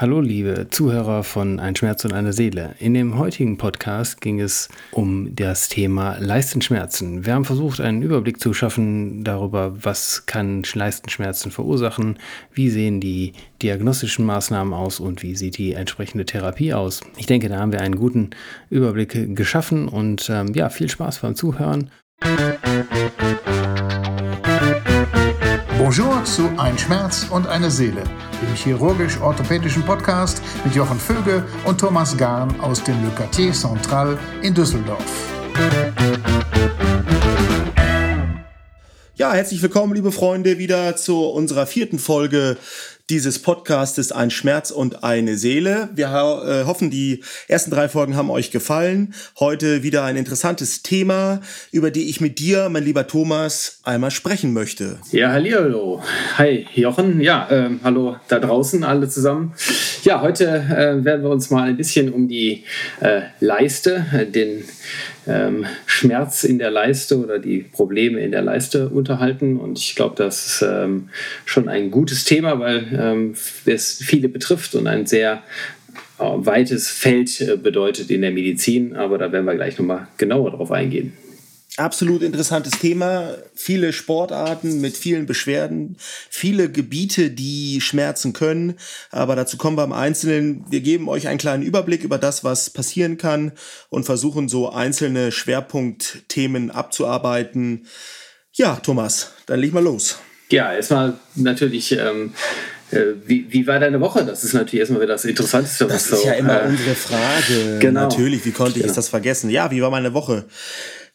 Hallo liebe Zuhörer von Ein Schmerz und eine Seele. In dem heutigen Podcast ging es um das Thema Leistenschmerzen. Wir haben versucht, einen Überblick zu schaffen darüber, was kann Leistenschmerzen verursachen, wie sehen die diagnostischen Maßnahmen aus und wie sieht die entsprechende Therapie aus. Ich denke, da haben wir einen guten Überblick geschaffen und ähm, ja, viel Spaß beim Zuhören. Bonjour zu Ein Schmerz und eine Seele, dem chirurgisch-orthopädischen Podcast mit Jochen Vöge und Thomas Garn aus dem Le Quartier Central in Düsseldorf. Ja, herzlich willkommen, liebe Freunde, wieder zu unserer vierten Folge dieses Podcastes Ein Schmerz und eine Seele. Wir äh, hoffen, die ersten drei Folgen haben euch gefallen. Heute wieder ein interessantes Thema, über die ich mit dir, mein lieber Thomas, einmal sprechen möchte. Ja, hallo. Hi, Jochen. Ja, äh, hallo da draußen alle zusammen. Ja, heute äh, werden wir uns mal ein bisschen um die äh, Leiste, äh, den ähm, Schmerz in der Leiste oder die Probleme in der Leiste unterhalten. Und ich glaube, das ist ähm, schon ein gutes Thema, weil ähm, es viele betrifft und ein sehr äh, weites Feld äh, bedeutet in der Medizin. Aber da werden wir gleich nochmal genauer drauf eingehen absolut interessantes Thema. Viele Sportarten mit vielen Beschwerden, viele Gebiete, die schmerzen können. Aber dazu kommen wir im Einzelnen. Wir geben euch einen kleinen Überblick über das, was passieren kann und versuchen so einzelne Schwerpunktthemen abzuarbeiten. Ja, Thomas, dann leg mal los. Ja, erstmal natürlich. Ähm äh, wie, wie, war deine Woche? Das ist natürlich erstmal wieder das Interessanteste. Das ist so, ja immer äh, unsere Frage. Genau. Natürlich, wie konnte ich genau. das vergessen? Ja, wie war meine Woche?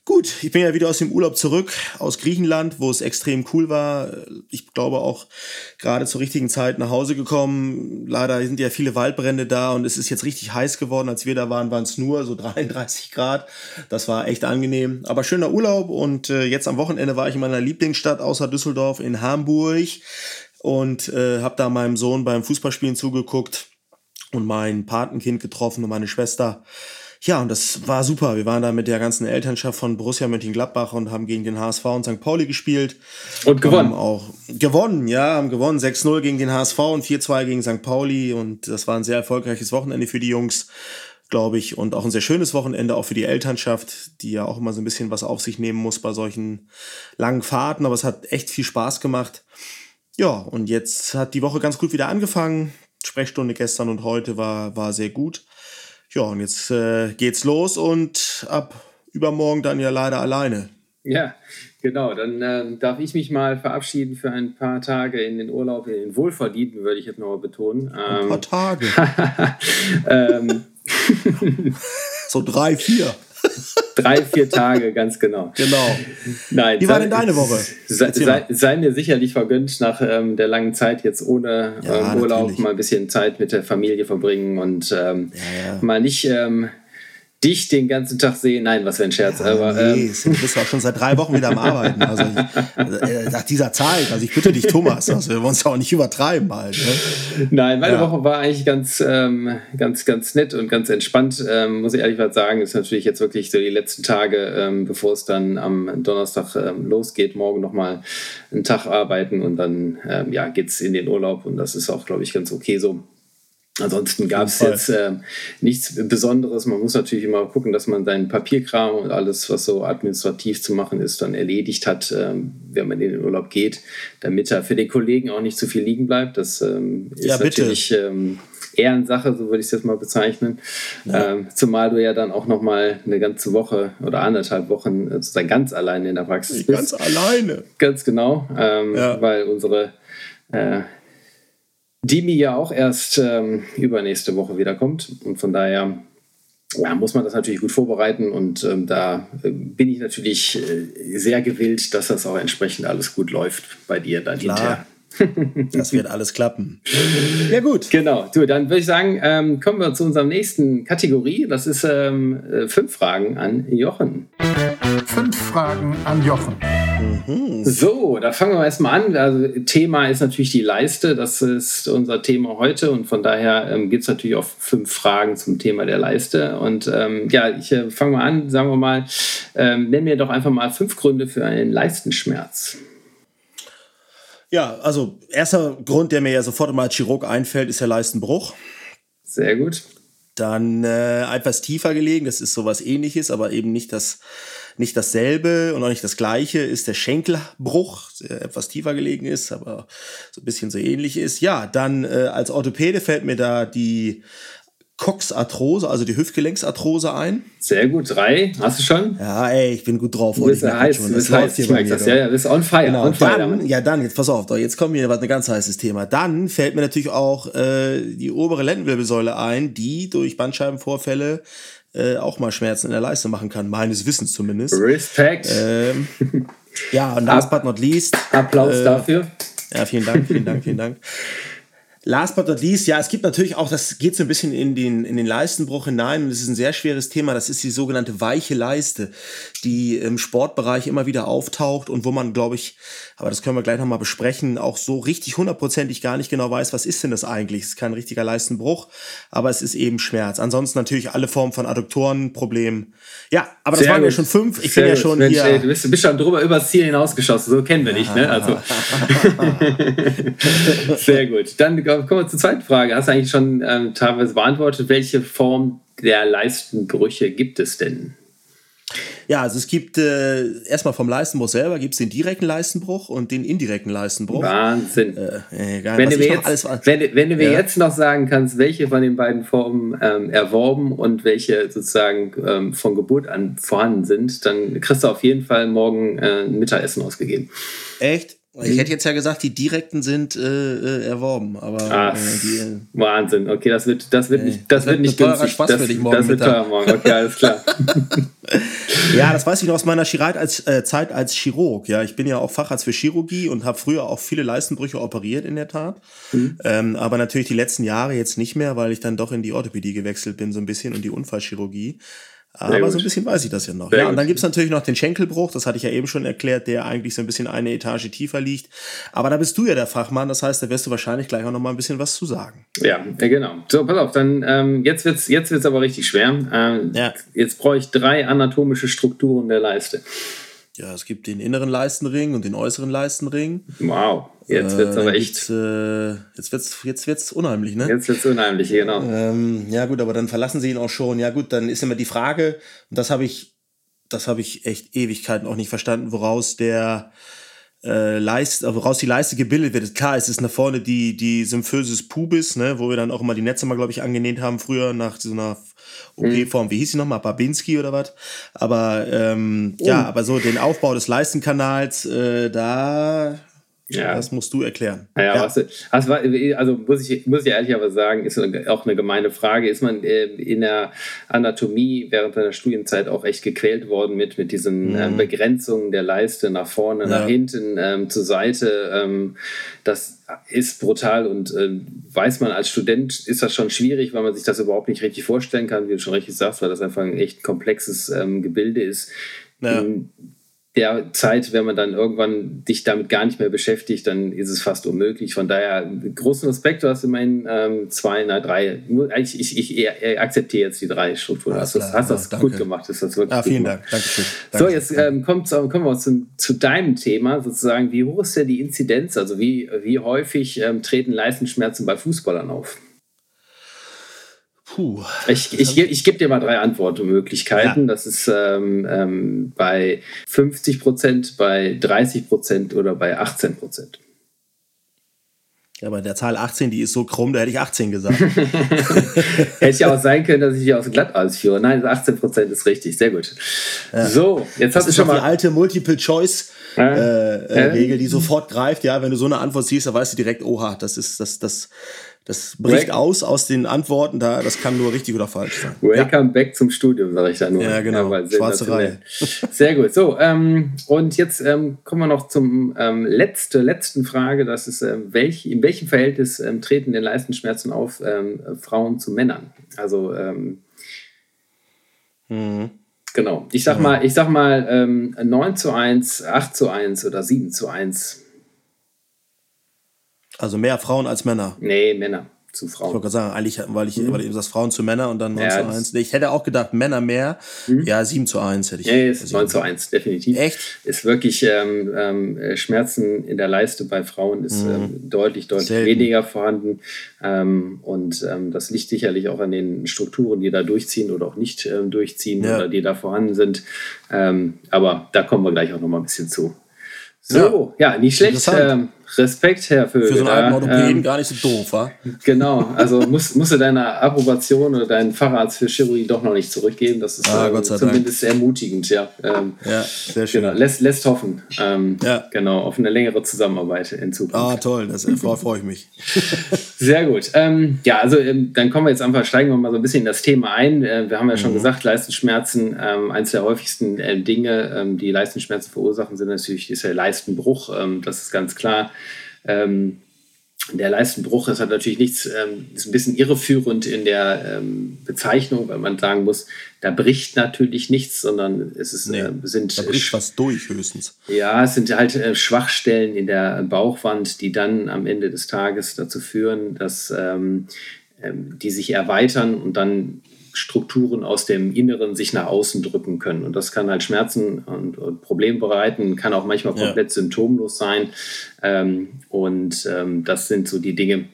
Gut, ich bin ja wieder aus dem Urlaub zurück, aus Griechenland, wo es extrem cool war. Ich glaube auch gerade zur richtigen Zeit nach Hause gekommen. Leider sind ja viele Waldbrände da und es ist jetzt richtig heiß geworden. Als wir da waren, waren es nur so 33 Grad. Das war echt angenehm. Aber schöner Urlaub und äh, jetzt am Wochenende war ich in meiner Lieblingsstadt außer Düsseldorf in Hamburg und äh, habe da meinem Sohn beim Fußballspielen zugeguckt und mein Patenkind getroffen und meine Schwester. Ja, und das war super. Wir waren da mit der ganzen Elternschaft von Borussia Mönchengladbach und haben gegen den HSV und St. Pauli gespielt. Und gewonnen. Haben auch gewonnen, ja, haben gewonnen. 6-0 gegen den HSV und 4-2 gegen St. Pauli. Und das war ein sehr erfolgreiches Wochenende für die Jungs, glaube ich. Und auch ein sehr schönes Wochenende auch für die Elternschaft, die ja auch immer so ein bisschen was auf sich nehmen muss bei solchen langen Fahrten. Aber es hat echt viel Spaß gemacht. Ja, und jetzt hat die Woche ganz gut wieder angefangen. Sprechstunde gestern und heute war, war sehr gut. Ja, und jetzt äh, geht's los und ab übermorgen dann ja leider alleine. Ja, genau. Dann äh, darf ich mich mal verabschieden für ein paar Tage in den Urlaub, in den Wohlverdienten, würde ich jetzt nochmal betonen. ein paar Tage. ähm. so drei, vier. Drei, vier Tage, ganz genau. Genau. Nein, Wie war denn deine Woche? Sei, sei, sei, mir sicherlich vergönnt, nach ähm, der langen Zeit jetzt ohne ja, ähm, Urlaub natürlich. mal ein bisschen Zeit mit der Familie verbringen und ähm, ja, ja. mal nicht ähm, dich den ganzen Tag sehen. Nein, was für ein Scherz. Ja, aber, nee, ähm, du bist auch schon seit drei Wochen wieder am Arbeiten. Also äh, nach dieser Zeit, also ich bitte dich, Thomas, also wir wollen uns auch nicht übertreiben halt. Ne? Nein, meine ja. Woche war eigentlich ganz, ähm, ganz, ganz nett und ganz entspannt, ähm, muss ich ehrlich mal sagen. Ist natürlich jetzt wirklich so die letzten Tage, ähm, bevor es dann am Donnerstag ähm, losgeht, morgen nochmal einen Tag arbeiten und dann ähm, ja, geht es in den Urlaub und das ist auch, glaube ich, ganz okay so. Ansonsten gab es jetzt äh, nichts Besonderes. Man muss natürlich immer gucken, dass man seinen Papierkram und alles, was so administrativ zu machen ist, dann erledigt hat, äh, wenn man in den Urlaub geht, damit da für den Kollegen auch nicht zu viel liegen bleibt. Das ähm, ist ja, natürlich ähm, Ehrensache, so würde ich es jetzt mal bezeichnen. Ja. Ähm, zumal du ja dann auch noch mal eine ganze Woche oder anderthalb Wochen äh, sozusagen ganz alleine in der Praxis bist. Ganz alleine. Ganz genau, ähm, ja. weil unsere äh, Dimi ja auch erst ähm, übernächste Woche wiederkommt. Und von daher ja, muss man das natürlich gut vorbereiten. Und ähm, da äh, bin ich natürlich äh, sehr gewillt, dass das auch entsprechend alles gut läuft bei dir dann Klar. hinterher. Das wird alles klappen. Ja, gut. Genau. Du, dann würde ich sagen, ähm, kommen wir zu unserer nächsten Kategorie. Das ist ähm, äh, fünf Fragen an Jochen. Fünf Fragen an Jochen. Mhm. So, da fangen wir erstmal an. Also, Thema ist natürlich die Leiste. Das ist unser Thema heute und von daher ähm, gibt es natürlich auch fünf Fragen zum Thema der Leiste. Und ähm, ja, ich äh, fange mal an, sagen wir mal, ähm, nenn mir doch einfach mal fünf Gründe für einen Leistenschmerz. Ja, also erster Grund, der mir ja sofort immer als Chirurg einfällt, ist der Leistenbruch. Sehr gut. Dann äh, etwas tiefer gelegen, das ist sowas ähnliches, aber eben nicht das nicht dasselbe und auch nicht das gleiche ist der Schenkelbruch, der etwas tiefer gelegen ist, aber so ein bisschen so ähnlich ist. Ja, dann äh, als Orthopäde fällt mir da die Coxarthrose, also die Hüftgelenksarthrose ein. Sehr gut, drei. Hast du schon? Ja, ey, ich bin gut drauf. Du bist heiß, du bist heiß. Das. Ja, ja, bist on fire. Genau. On fire dann, ja, dann, jetzt pass auf, doch, jetzt kommt mir was ein ganz heißes Thema. Dann fällt mir natürlich auch äh, die obere Lendenwirbelsäule ein, die durch Bandscheibenvorfälle äh, auch mal Schmerzen in der Leiste machen kann, meines Wissens zumindest. Respekt. Ähm, ja, und last but not least. Applaus äh, dafür. Ja, vielen Dank, vielen Dank, vielen Dank. Last but not least, ja, es gibt natürlich auch, das geht so ein bisschen in den, in den Leistenbruch hinein und es ist ein sehr schweres Thema, das ist die sogenannte weiche Leiste, die im Sportbereich immer wieder auftaucht und wo man, glaube ich, aber das können wir gleich nochmal besprechen, auch so richtig hundertprozentig gar nicht genau weiß, was ist denn das eigentlich? Es ist kein richtiger Leistenbruch, aber es ist eben Schmerz. Ansonsten natürlich alle Formen von Adduktorenproblemen. Ja, aber das sehr waren gut. ja schon fünf. Ich sehr bin ja schon Mensch, hier. Ey, du bist, bist schon drüber übers Ziel hinausgeschossen, so kennen wir dich, ne? Also. sehr gut. Dann kommen wir zur zweiten Frage. Hast du eigentlich schon ähm, teilweise beantwortet, welche Form der Leistenbrüche gibt es denn? Ja, also es gibt äh, erstmal vom Leistenbruch selber gibt es den direkten Leistenbruch und den indirekten Leistenbruch. Wahnsinn. Äh, egal, wenn, du mir jetzt, wenn, wenn, du mir ja. jetzt noch sagen kannst, welche von den beiden Formen ähm, erworben und welche sozusagen ähm, von Geburt an vorhanden sind, dann kriegst du auf jeden Fall morgen äh, ein Mittagessen ausgegeben. Echt? Ich hätte jetzt ja gesagt, die direkten sind äh, äh erworben, aber Ach, äh, die, äh, Wahnsinn. Okay, das wird, das wird nicht, das, das wird nicht günstig. Spaß das, für dich morgen das wird teuer morgen. Okay, alles klar. ja, das weiß ich noch aus meiner Chirurg als, äh, Zeit als Chirurg. Ja, ich bin ja auch Facharzt für Chirurgie und habe früher auch viele Leistenbrüche operiert in der Tat. Mhm. Ähm, aber natürlich die letzten Jahre jetzt nicht mehr, weil ich dann doch in die Orthopädie gewechselt bin so ein bisschen und die Unfallchirurgie. Aber so ein bisschen weiß ich das ja noch. Sehr ja, und dann gibt's natürlich noch den Schenkelbruch, das hatte ich ja eben schon erklärt, der eigentlich so ein bisschen eine Etage tiefer liegt. Aber da bist du ja der Fachmann, das heißt, da wirst du wahrscheinlich gleich auch noch mal ein bisschen was zu sagen. Ja, ja genau. So, pass auf, dann ähm, jetzt wird's jetzt wird's aber richtig schwer. Ähm, ja. Jetzt brauche ich drei anatomische Strukturen der Leiste. Ja, es gibt den inneren Leistenring und den äußeren Leistenring. Wow, jetzt wird es äh, aber echt. Äh, jetzt wird's, jetzt wird's unheimlich, ne? Jetzt wird es unheimlich, genau. Ähm, ja, gut, aber dann verlassen sie ihn auch schon. Ja, gut, dann ist immer die Frage, und das habe ich, das habe ich echt Ewigkeiten auch nicht verstanden, woraus der äh, Leiste, woraus die Leiste gebildet wird. Klar, es ist nach vorne die, die Symphysis pubis, ne, wo wir dann auch immer die Netze mal, glaube ich, angenäht haben früher nach so einer OP-Form. Mhm. Wie hieß sie nochmal? Babinski oder was? Aber ähm, oh. ja, aber so den Aufbau des Leistenkanals, äh, da ja. Das musst du erklären. Ja, ja. Was, also, also muss ich, muss ich ehrlich aber sagen, ist auch eine gemeine Frage. Ist man äh, in der Anatomie während seiner Studienzeit auch echt gequält worden mit, mit diesen mhm. ähm, Begrenzungen der Leiste nach vorne, ja. nach hinten, ähm, zur Seite? Ähm, das ist brutal und äh, weiß man als Student ist das schon schwierig, weil man sich das überhaupt nicht richtig vorstellen kann, wie du schon richtig sagst, weil das einfach ein echt komplexes ähm, Gebilde ist. Ja. Der Zeit, wenn man dann irgendwann dich damit gar nicht mehr beschäftigt, dann ist es fast unmöglich. Von daher großen Respekt, du hast immerhin ähm, zwei, na drei. Ich, ich, ich, ich akzeptiere jetzt die drei Strukturen. Hast, das, hast das gut gemacht. Ist das wirklich ah, vielen Dank. Dankeschön. Dankeschön. So, jetzt ähm, kommt, kommen wir zu, zu deinem Thema sozusagen. Wie hoch ist denn die Inzidenz? Also wie, wie häufig ähm, treten Leistenschmerzen bei Fußballern auf? Puh. Ich, ich, ich gebe dir mal drei Antwortmöglichkeiten. Ja. Das ist ähm, ähm, bei 50 Prozent, bei 30 Prozent oder bei 18 Prozent. Ja, aber der Zahl 18, die ist so krumm, da hätte ich 18 gesagt. hätte ja auch sein können, dass ich die aus glatt ausführe. Nein, 18 Prozent ist richtig. Sehr gut. Ja. So, jetzt hast du schon mal. Die alte Multiple-Choice-Regel, äh, äh, die sofort greift. Ja, wenn du so eine Antwort siehst, dann weißt du direkt, oha, das ist, das, das, das bricht back. aus aus den Antworten, da, das kann nur richtig oder falsch sein. Welcome ja. back zum Studium, sage ich da nur. Ja, genau. Ja, Schwarze Reihe. Sehr gut. So, ähm, und jetzt ähm, kommen wir noch zum ähm, letzte, letzten Frage. Das ist, ähm, welch, in welchem Verhältnis ähm, treten denn Leistenschmerzen auf ähm, Frauen zu Männern? Also, ähm, mhm. Genau. Ich sag mal, ich sag mal ähm, 9 zu 1, 8 zu 1 oder 7 zu 1. Also mehr Frauen als Männer. Nee, Männer. Zu Frauen. Ich wollte gerade sagen, eigentlich, weil ich, mhm. weil ich das Frauen zu Männern und dann 9 ja, zu 1. Ich hätte auch gedacht, Männer mehr. Mhm. Ja, 7 zu 1 hätte ich. Ja, ist 9 zu 1, definitiv. Echt? Ist wirklich ähm, ähm, Schmerzen in der Leiste bei Frauen ist mhm. ähm, deutlich, deutlich Selten. weniger vorhanden. Ähm, und ähm, das liegt sicherlich auch an den Strukturen, die da durchziehen oder auch nicht ähm, durchziehen ja. oder die da vorhanden sind. aber da kommen wir gleich auch noch mal ein bisschen zu. So, ja, ja nicht schlecht. Respekt, Herr Vögel. Für so einen alten Orthopäden ähm, gar nicht so doof, wa? Genau, also musst, musst du deine Approbation oder deinen Facharzt für Chirurgie doch noch nicht zurückgeben. Das ist ah, ähm, zumindest ermutigend, ja. Ähm, ja, sehr schön. Genau, lässt, lässt hoffen. Ähm, ja. Genau, auf eine längere Zusammenarbeit in Zukunft. Ah, toll, das freue freu ich mich. sehr gut. Ähm, ja, also ähm, dann kommen wir jetzt einfach, steigen wir mal so ein bisschen in das Thema ein. Äh, wir haben ja schon mhm. gesagt, Leistenschmerzen, eines der häufigsten äh, Dinge, die Leistenschmerzen verursachen, sind natürlich ist der Leistenbruch. das ist ganz klar. Ähm, der Leistenbruch ist halt natürlich nichts, ähm, ist ein bisschen irreführend in der ähm, Bezeichnung, weil man sagen muss, da bricht natürlich nichts, sondern es ist, nee, äh, sind. Da bricht was durch höchstens. Ja, es sind halt äh, Schwachstellen in der Bauchwand, die dann am Ende des Tages dazu führen, dass ähm, ähm die sich erweitern und dann Strukturen aus dem Inneren sich nach außen drücken können. Und das kann halt Schmerzen und, und Probleme bereiten, kann auch manchmal komplett ja. symptomlos sein. Ähm, und ähm, das sind so die Dinge,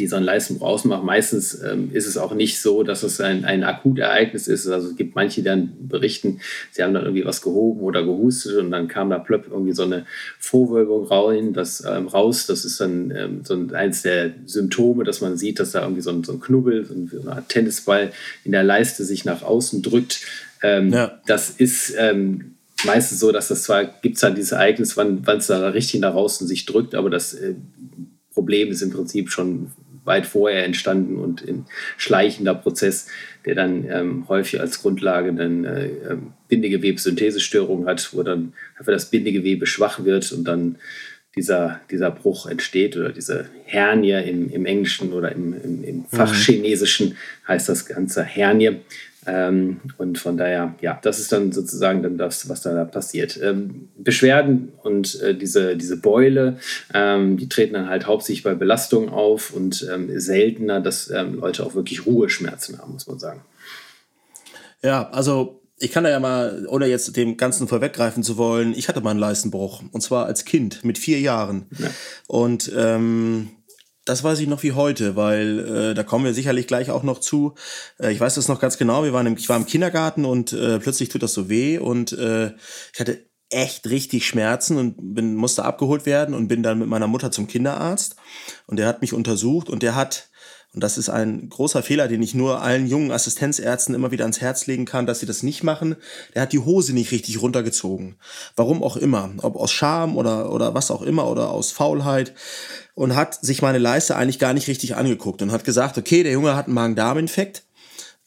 die so ein Leistenbruch ausmacht. Meistens ähm, ist es auch nicht so, dass es ein, ein Akutereignis ist. Also es gibt manche, die dann berichten, sie haben dann irgendwie was gehoben oder gehustet und dann kam da plöpp irgendwie so eine Vorwölbung rein, das, ähm, raus. Das ist dann ähm, so eins der Symptome, dass man sieht, dass da irgendwie so ein, so ein Knubbel, so eine Art Tennisball in der Leiste sich nach außen drückt. Ähm, ja. Das ist ähm, meistens so, dass das zwar gibt es halt dieses Ereignis, wann es da richtig nach außen sich drückt, aber das äh, Problem ist im Prinzip schon weit vorher entstanden und ein schleichender Prozess, der dann ähm, häufig als Grundlage dann äh, ähm, Bindegewebssynthesestörungen hat, wo dann einfach das Bindegewebe schwach wird und dann dieser, dieser Bruch entsteht oder diese Hernie im, im Englischen oder im, im, im Fachchinesischen heißt das Ganze Hernie. Ähm, und von daher, ja, das ist dann sozusagen dann das, was da passiert. Ähm, Beschwerden und äh, diese, diese Beule, ähm, die treten dann halt hauptsächlich bei Belastung auf und ähm, seltener, dass ähm, Leute auch wirklich Ruheschmerzen haben, muss man sagen. Ja, also ich kann da ja mal, ohne jetzt dem Ganzen vorweggreifen zu wollen, ich hatte mal einen Leistenbruch und zwar als Kind mit vier Jahren. Ja. Und ähm, das weiß ich noch wie heute, weil äh, da kommen wir sicherlich gleich auch noch zu. Äh, ich weiß das noch ganz genau. Wir waren im, ich war im Kindergarten und äh, plötzlich tut das so weh und äh, ich hatte echt richtig Schmerzen und bin, musste abgeholt werden und bin dann mit meiner Mutter zum Kinderarzt und der hat mich untersucht und der hat und das ist ein großer Fehler, den ich nur allen jungen Assistenzärzten immer wieder ans Herz legen kann, dass sie das nicht machen. Der hat die Hose nicht richtig runtergezogen. Warum auch immer. Ob aus Scham oder, oder was auch immer oder aus Faulheit. Und hat sich meine Leiste eigentlich gar nicht richtig angeguckt und hat gesagt, okay, der Junge hat einen Magen-Darm-Infekt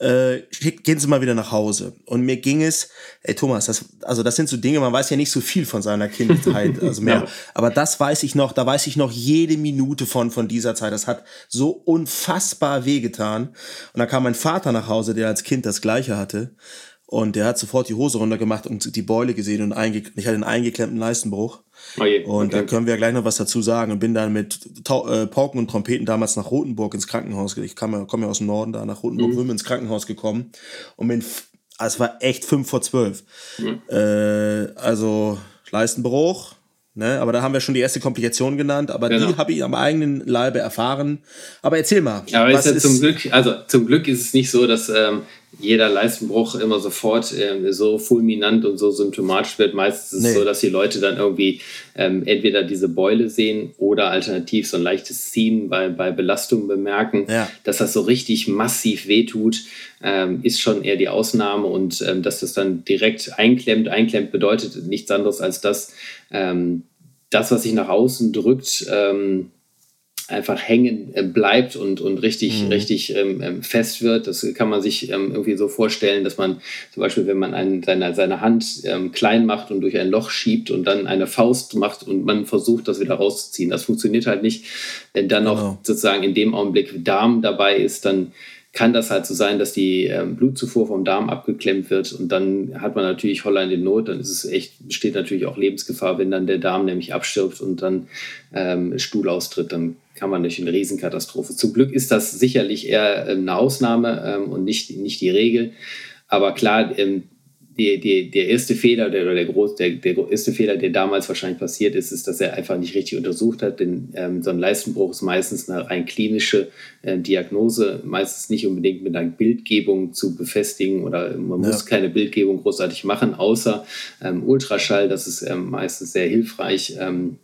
äh, gehen Sie mal wieder nach Hause. Und mir ging es, ey Thomas, das, also das sind so Dinge, man weiß ja nicht so viel von seiner Kindheit, also mehr. ja. Aber das weiß ich noch, da weiß ich noch jede Minute von, von dieser Zeit. Das hat so unfassbar wehgetan. Und dann kam mein Vater nach Hause, der als Kind das Gleiche hatte. Und der hat sofort die Hose runtergemacht und die Beule gesehen und ich hatte einen eingeklemmten Leistenbruch. Oh je, und okay. da können wir gleich noch was dazu sagen. Und bin dann mit äh, Pauken und Trompeten damals nach Rotenburg ins Krankenhaus. Ich komme ja aus dem Norden, da nach Rotenburg mhm. ins Krankenhaus gekommen. Und bin, also es war echt fünf vor zwölf. Mhm. Äh, also Leistenbruch, Ne, aber da haben wir schon die erste Komplikation genannt, aber genau. die habe ich am eigenen Leibe erfahren. Aber erzähl mal. Ja, aber was ist ja zum Glück, also zum Glück ist es nicht so, dass ähm, jeder Leistenbruch immer sofort äh, so fulminant und so symptomatisch wird. Meistens ist nee. es so, dass die Leute dann irgendwie ähm, entweder diese Beule sehen oder alternativ so ein leichtes Ziehen bei, bei Belastung bemerken. Ja. Dass das so richtig massiv wehtut, ähm, ist schon eher die Ausnahme und ähm, dass das dann direkt einklemmt. Einklemmt bedeutet nichts anderes als dass ähm, das, was sich nach außen drückt, ähm, einfach hängen äh, bleibt und, und richtig, mhm. richtig ähm, ähm, fest wird. Das kann man sich ähm, irgendwie so vorstellen, dass man zum Beispiel, wenn man einen, seine, seine Hand ähm, klein macht und durch ein Loch schiebt und dann eine Faust macht und man versucht, das wieder rauszuziehen. Das funktioniert halt nicht. Wenn dann genau. noch sozusagen in dem Augenblick Darm dabei ist, dann kann das halt so sein, dass die ähm, Blutzufuhr vom Darm abgeklemmt wird und dann hat man natürlich Holland in Not, dann ist es echt, besteht natürlich auch Lebensgefahr, wenn dann der Darm nämlich abstirbt und dann ähm, Stuhl austritt, dann kann man durch eine Riesenkatastrophe. Zum Glück ist das sicherlich eher ähm, eine Ausnahme ähm, und nicht, nicht die Regel. Aber klar, ähm, die, die, der erste Fehler der, oder der, groß, der, der erste Fehler, der damals wahrscheinlich passiert ist, ist, dass er einfach nicht richtig untersucht hat. Denn ähm, so ein Leistenbruch ist meistens eine rein klinische äh, Diagnose, meistens nicht unbedingt mit einer Bildgebung zu befestigen oder man ja. muss keine Bildgebung großartig machen, außer ähm, Ultraschall. Das ist ähm, meistens sehr hilfreich ähm,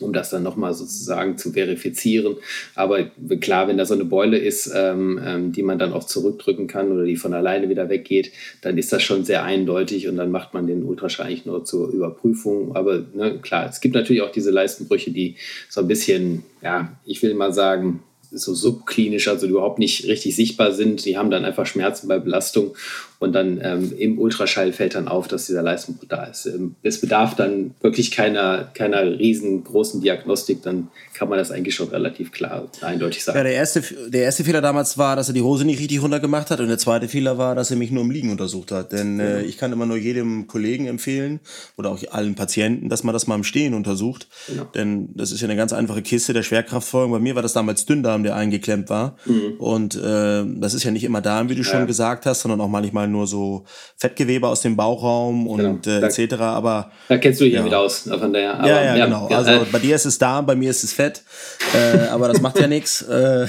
um das dann nochmal sozusagen zu verifizieren. Aber klar, wenn da so eine Beule ist, ähm, ähm, die man dann auch zurückdrücken kann oder die von alleine wieder weggeht, dann ist das schon sehr eindeutig und dann macht man den Ultraschall eigentlich nur zur Überprüfung. Aber ne, klar, es gibt natürlich auch diese Leistenbrüche, die so ein bisschen, ja, ich will mal sagen, so subklinisch, also überhaupt nicht richtig sichtbar sind. Die haben dann einfach Schmerzen bei Belastung und dann ähm, im Ultraschall fällt dann auf, dass dieser Leistungsbruch da ist. Ähm, es bedarf dann wirklich keiner, keiner riesengroßen Diagnostik, dann kann man das eigentlich schon relativ klar eindeutig sagen. Ja, der erste, der erste Fehler damals war, dass er die Hose nicht richtig runtergemacht hat und der zweite Fehler war, dass er mich nur im Liegen untersucht hat. Denn äh, genau. ich kann immer nur jedem Kollegen empfehlen oder auch allen Patienten, dass man das mal im Stehen untersucht. Genau. Denn das ist ja eine ganz einfache Kiste der Schwerkraftfolgen. Bei mir war das damals Dünndarm, der eingeklemmt war. Mhm. Und äh, das ist ja nicht immer Darm, wie du ja. schon gesagt hast, sondern auch manchmal nur so Fettgewebe aus dem Bauchraum und genau. äh, etc. Aber da kennst du dich ja wieder aus. Von daher, aber, ja, ja, ja, genau. Also äh, bei dir ist es Darm, bei mir ist es Fett. Äh, aber das macht ja nichts. Äh.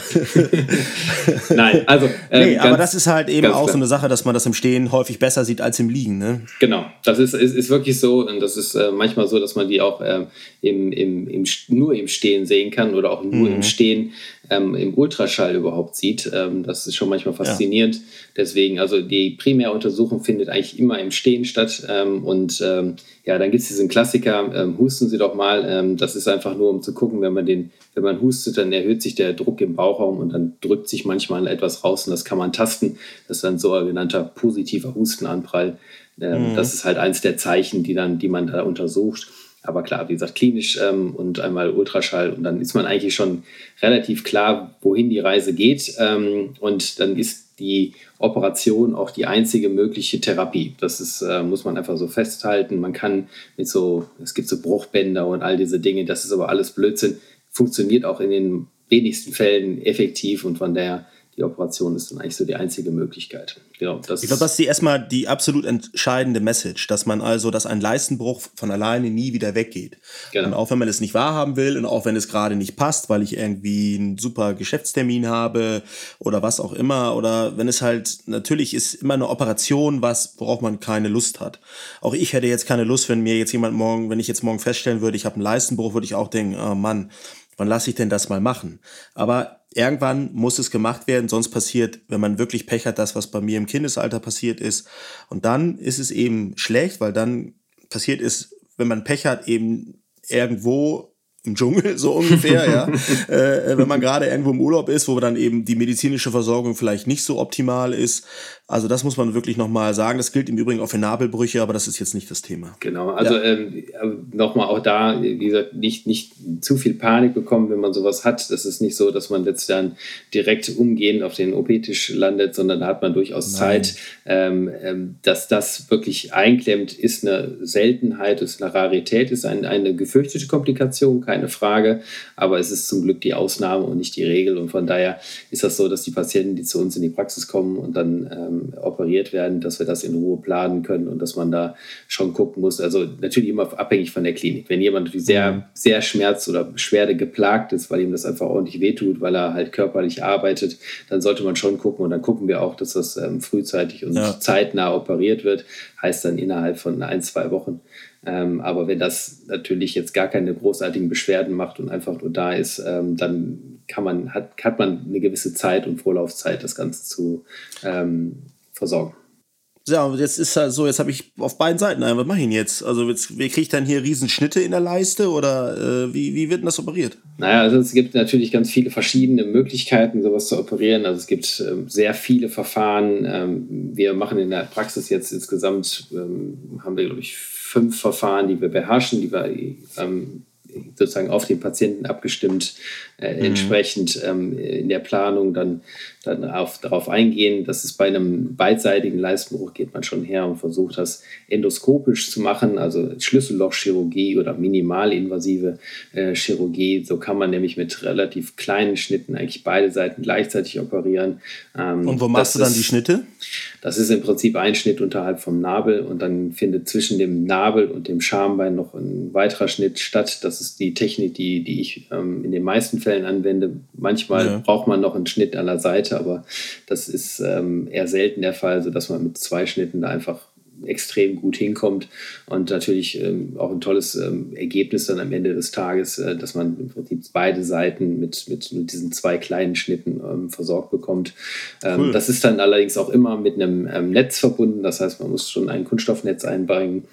Nein, also. Ähm, nee, aber das ist halt eben auch klar. so eine Sache, dass man das im Stehen häufig besser sieht als im Liegen. Ne? Genau, das ist, ist, ist wirklich so. Und das ist äh, manchmal so, dass man die auch äh, im, im, im, nur im Stehen sehen kann oder auch nur mhm. im Stehen ähm, im Ultraschall überhaupt sieht. Ähm, das ist schon manchmal faszinierend. Ja. Deswegen, also die Primäruntersuchung findet eigentlich immer im Stehen statt. Ähm, und ähm, ja, dann gibt es diesen Klassiker, ähm, husten Sie doch mal. Ähm, das ist einfach nur, um zu gucken, wenn man den, wenn man hustet, dann erhöht sich der Druck im Bauchraum und dann drückt sich manchmal etwas raus und das kann man tasten. Das ist ein sogenannter positiver Hustenanprall. Mhm. Das ist halt eins der Zeichen, die dann, die man da untersucht. Aber klar, wie gesagt, klinisch ähm, und einmal Ultraschall und dann ist man eigentlich schon relativ klar, wohin die Reise geht. Ähm, und dann ist die Operation auch die einzige mögliche Therapie. Das ist, äh, muss man einfach so festhalten. Man kann mit so, es gibt so Bruchbänder und all diese Dinge, das ist aber alles Blödsinn. Funktioniert auch in den wenigsten Fällen effektiv und von daher die Operation ist dann eigentlich so die einzige Möglichkeit. Genau, ich glaube, das ist die erstmal die absolut entscheidende Message, dass man also, dass ein Leistenbruch von alleine nie wieder weggeht. Genau. Und auch wenn man es nicht wahrhaben will und auch wenn es gerade nicht passt, weil ich irgendwie einen super Geschäftstermin habe oder was auch immer, oder wenn es halt, natürlich ist immer eine Operation, was, worauf man keine Lust hat. Auch ich hätte jetzt keine Lust, wenn mir jetzt jemand morgen, wenn ich jetzt morgen feststellen würde, ich habe einen Leistenbruch, würde ich auch denken, oh Mann, wann lasse ich denn das mal machen? Aber irgendwann muss es gemacht werden, sonst passiert, wenn man wirklich Pech hat, das, was bei mir im Kindesalter passiert ist. Und dann ist es eben schlecht, weil dann passiert es, wenn man Pech hat, eben irgendwo im Dschungel, so ungefähr, ja. Äh, wenn man gerade irgendwo im Urlaub ist, wo dann eben die medizinische Versorgung vielleicht nicht so optimal ist. Also das muss man wirklich nochmal sagen. Das gilt im Übrigen auch für Nabelbrüche, aber das ist jetzt nicht das Thema. Genau, also ja. ähm, nochmal auch da, wie gesagt, nicht, nicht zu viel Panik bekommen, wenn man sowas hat. Das ist nicht so, dass man jetzt dann direkt umgehend auf den OP-Tisch landet, sondern da hat man durchaus Nein. Zeit. Ähm, ähm, dass das wirklich einklemmt, ist eine Seltenheit, ist eine Rarität, ist ein, eine gefürchtete Komplikation, keine Frage. Aber es ist zum Glück die Ausnahme und nicht die Regel. Und von daher ist das so, dass die Patienten, die zu uns in die Praxis kommen und dann ähm, operiert werden, dass wir das in Ruhe planen können und dass man da schon gucken muss. Also natürlich immer abhängig von der Klinik. Wenn jemand sehr, mhm. sehr schmerz- oder Beschwerde geplagt ist, weil ihm das einfach ordentlich wehtut, weil er halt körperlich arbeitet, dann sollte man schon gucken. Und dann gucken wir auch, dass das ähm, frühzeitig und ja. zeitnah operiert wird. Heißt dann innerhalb von ein, zwei Wochen. Ähm, aber wenn das natürlich jetzt gar keine großartigen Beschwerden macht und einfach nur da ist, ähm, dann kann man, hat, hat man eine gewisse Zeit und Vorlaufzeit, das Ganze zu ähm, versorgen. Ja, jetzt ist halt so, jetzt habe ich auf beiden Seiten ein, was mache ich denn jetzt? Also jetzt, wer kriegt dann hier Riesenschnitte in der Leiste oder äh, wie, wie wird denn das operiert? Naja, also es gibt natürlich ganz viele verschiedene Möglichkeiten, sowas zu operieren. Also es gibt ähm, sehr viele Verfahren. Ähm, wir machen in der Praxis jetzt insgesamt, ähm, haben wir, glaube ich, fünf Verfahren, die wir beherrschen, die wir ähm, sozusagen auf den Patienten abgestimmt äh, mhm. entsprechend ähm, in der Planung dann, dann auf, darauf eingehen. Das ist bei einem beidseitigen Leistenbruch geht man schon her und versucht das endoskopisch zu machen, also Schlüssellochchirurgie oder minimalinvasive äh, Chirurgie. So kann man nämlich mit relativ kleinen Schnitten eigentlich beide Seiten gleichzeitig operieren. Ähm, und wo machst du dann ist, die Schnitte? Das ist im Prinzip ein Schnitt unterhalb vom Nabel und dann findet zwischen dem Nabel und dem Schambein noch ein weiterer Schnitt statt. Das ist die Technik, die, die ich ähm, in den meisten Fällen anwende. Manchmal ja. braucht man noch einen Schnitt an der Seite, aber das ist ähm, eher selten der Fall, sodass man mit zwei Schnitten da einfach extrem gut hinkommt und natürlich ähm, auch ein tolles ähm, Ergebnis dann am Ende des Tages, äh, dass man im Prinzip beide Seiten mit, mit, mit diesen zwei kleinen Schnitten ähm, versorgt bekommt. Ähm, cool. Das ist dann allerdings auch immer mit einem ähm, Netz verbunden, das heißt, man muss schon ein Kunststoffnetz einbringen,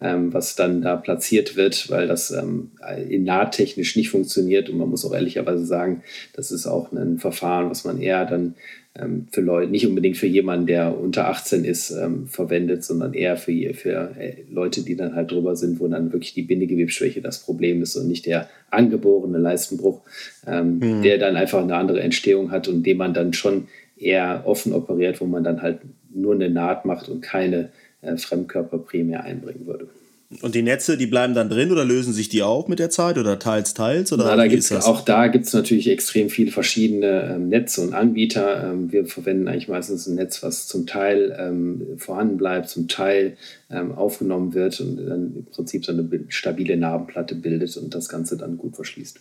ähm, was dann da platziert wird, weil das ähm, nahttechnisch nicht funktioniert. Und man muss auch ehrlicherweise sagen, das ist auch ein Verfahren, was man eher dann ähm, für Leute, nicht unbedingt für jemanden, der unter 18 ist, ähm, verwendet, sondern eher für, für äh, Leute, die dann halt drüber sind, wo dann wirklich die Bindegewebsschwäche das Problem ist und nicht der angeborene Leistenbruch, ähm, mhm. der dann einfach eine andere Entstehung hat und den man dann schon eher offen operiert, wo man dann halt nur eine Naht macht und keine äh, Fremdkörper primär einbringen würde. Und die Netze, die bleiben dann drin oder lösen sich die auf mit der Zeit oder teils, teils? Oder Na, da gibt's, auch da gibt es natürlich extrem viele verschiedene ähm, Netze und Anbieter. Ähm, wir verwenden eigentlich meistens ein Netz, was zum Teil ähm, vorhanden bleibt, zum Teil ähm, aufgenommen wird und dann im Prinzip so eine stabile Narbenplatte bildet und das Ganze dann gut verschließt.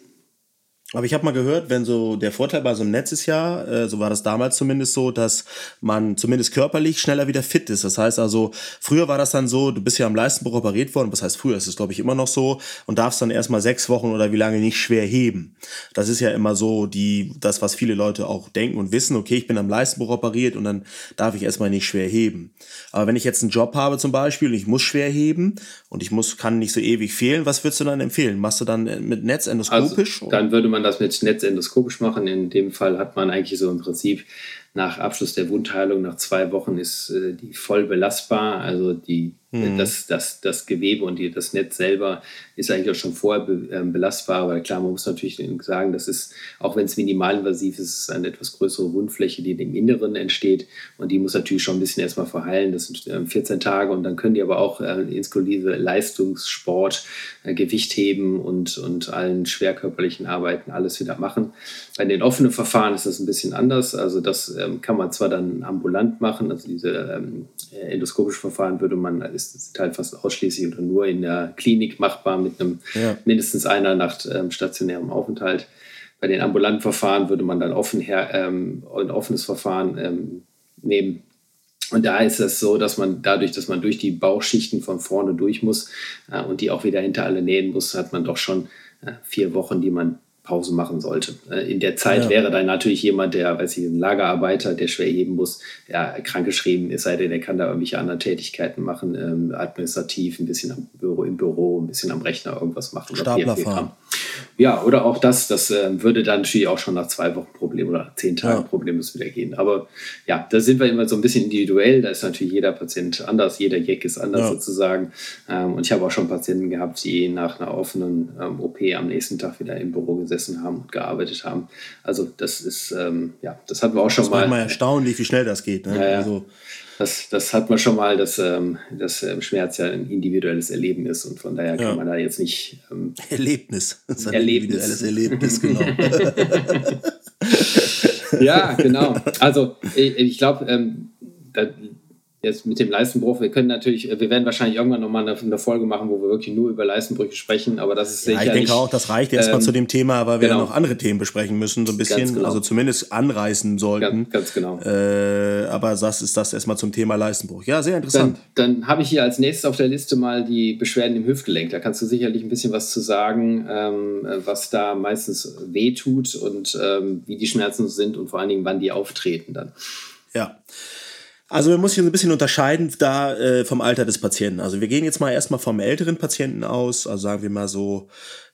Aber ich habe mal gehört, wenn so der Vorteil bei so einem Netz ist ja, äh, so war das damals zumindest so, dass man zumindest körperlich schneller wieder fit ist. Das heißt also, früher war das dann so, du bist ja am Leistenbruch operiert worden, was heißt früher, ist es glaube ich immer noch so und darfst dann erstmal sechs Wochen oder wie lange nicht schwer heben. Das ist ja immer so die, das, was viele Leute auch denken und wissen, okay, ich bin am Leistenbruch operiert und dann darf ich erstmal nicht schwer heben. Aber wenn ich jetzt einen Job habe zum Beispiel und ich muss schwer heben und ich muss, kann nicht so ewig fehlen, was würdest du dann empfehlen? Machst du dann mit Netz endoskopisch? Also, dann würde man man das mit Netz endoskopisch machen. In dem Fall hat man eigentlich so im Prinzip nach Abschluss der Wundheilung, nach zwei Wochen ist äh, die voll belastbar. Also die Mhm. Das, das, das Gewebe und die, das Netz selber ist eigentlich auch schon vorher be, äh, belastbar, aber klar, man muss natürlich sagen, das ist, auch wenn es minimalinvasiv ist, ist eine etwas größere Wundfläche, die im Inneren entsteht und die muss natürlich schon ein bisschen erstmal verheilen. Das sind äh, 14 Tage und dann können die aber auch äh, inklusive Leistungssport, äh, Gewicht heben und, und allen schwerkörperlichen Arbeiten alles wieder machen. Bei den offenen Verfahren ist das ein bisschen anders. Also das ähm, kann man zwar dann ambulant machen, also diese ähm, endoskopischen Verfahren würde man ist halt fast ausschließlich oder nur in der Klinik machbar mit einem ja. mindestens einer Nacht ähm, stationärem Aufenthalt. Bei den ambulanten Verfahren würde man dann offen her, ähm, ein offenes Verfahren ähm, nehmen. Und da ist es so, dass man dadurch, dass man durch die Bauchschichten von vorne durch muss äh, und die auch wieder hinter alle nähen muss, hat man doch schon äh, vier Wochen, die man Pause machen sollte. Äh, in der Zeit ja. wäre dann natürlich jemand, der, weiß ich, ein Lagerarbeiter, der schwer heben muss, der krankgeschrieben ist, sei denn, der kann da irgendwelche anderen Tätigkeiten machen, ähm, administrativ, ein bisschen am Büro, im Büro, ein bisschen am Rechner irgendwas machen. Stapler fahren. Ja, oder auch das, das äh, würde dann natürlich auch schon nach zwei Wochen Problem oder zehn Tagen ja. problemlos wieder gehen. Aber ja, da sind wir immer so ein bisschen individuell. Da ist natürlich jeder Patient anders, jeder Jack ist anders ja. sozusagen. Ähm, und ich habe auch schon Patienten gehabt, die nach einer offenen ähm, OP am nächsten Tag wieder im Büro gesessen haben und gearbeitet haben. Also das ist, ähm, ja, das hatten wir auch schon das mal. Das ist mal erstaunlich, wie schnell das geht. Ne? Ja, ja. Also, das, das hat man schon mal, dass, ähm, dass ähm, Schmerz ja ein individuelles Erleben ist und von daher kann ja. man da jetzt nicht. Ähm, Erlebnis. Das ist ein Erlebnis. individuelles Erlebnis, genau. ja, genau. Also ich, ich glaube, ähm, jetzt mit dem Leistenbruch, wir können natürlich, wir werden wahrscheinlich irgendwann nochmal eine, eine Folge machen, wo wir wirklich nur über Leistenbrüche sprechen, aber das ist ja, sicher. Ich denke auch, das reicht erstmal ähm, zu dem Thema, weil wir genau. noch andere Themen besprechen müssen, so ein bisschen, genau. also zumindest anreißen sollten. Ganz, ganz genau. Äh, aber das ist das erstmal zum Thema Leistenbruch. Ja, sehr interessant. Dann, dann habe ich hier als nächstes auf der Liste mal die Beschwerden im Hüftgelenk. Da kannst du sicherlich ein bisschen was zu sagen, ähm, was da meistens wehtut und ähm, wie die Schmerzen sind und vor allen Dingen, wann die auftreten dann. Ja. Also man muss hier ein bisschen unterscheiden da äh, vom Alter des Patienten. Also wir gehen jetzt mal erstmal vom älteren Patienten aus, also sagen wir mal so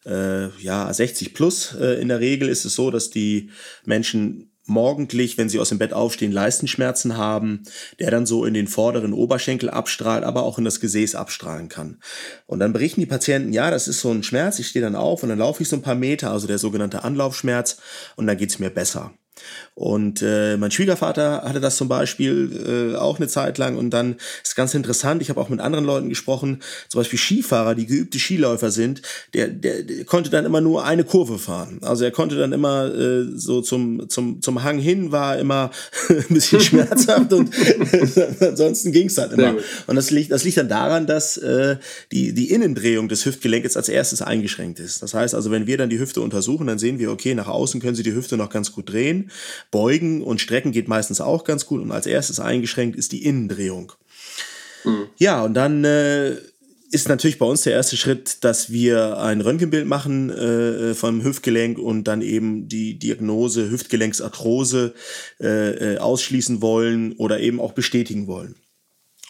äh, ja 60 plus. Äh, in der Regel ist es so, dass die Menschen morgendlich, wenn sie aus dem Bett aufstehen, Leistenschmerzen haben, der dann so in den vorderen Oberschenkel abstrahlt, aber auch in das Gesäß abstrahlen kann. Und dann berichten die Patienten, ja, das ist so ein Schmerz, ich stehe dann auf und dann laufe ich so ein paar Meter, also der sogenannte Anlaufschmerz, und dann geht's mir besser. Und äh, mein Schwiegervater hatte das zum Beispiel äh, auch eine Zeit lang und dann ist ganz interessant, ich habe auch mit anderen Leuten gesprochen, zum Beispiel Skifahrer, die geübte Skiläufer sind, der, der, der konnte dann immer nur eine Kurve fahren. Also er konnte dann immer äh, so zum, zum, zum Hang hin, war immer ein bisschen schmerzhaft und ansonsten ging es halt immer. Und das liegt, das liegt dann daran, dass äh, die, die Innendrehung des Hüftgelenkes als erstes eingeschränkt ist. Das heißt also, wenn wir dann die Hüfte untersuchen, dann sehen wir, okay, nach außen können sie die Hüfte noch ganz gut drehen. Beugen und Strecken geht meistens auch ganz gut und als erstes eingeschränkt ist die Innendrehung. Mhm. Ja, und dann äh, ist natürlich bei uns der erste Schritt, dass wir ein Röntgenbild machen äh, vom Hüftgelenk und dann eben die Diagnose Hüftgelenksarthrose äh, äh ausschließen wollen oder eben auch bestätigen wollen.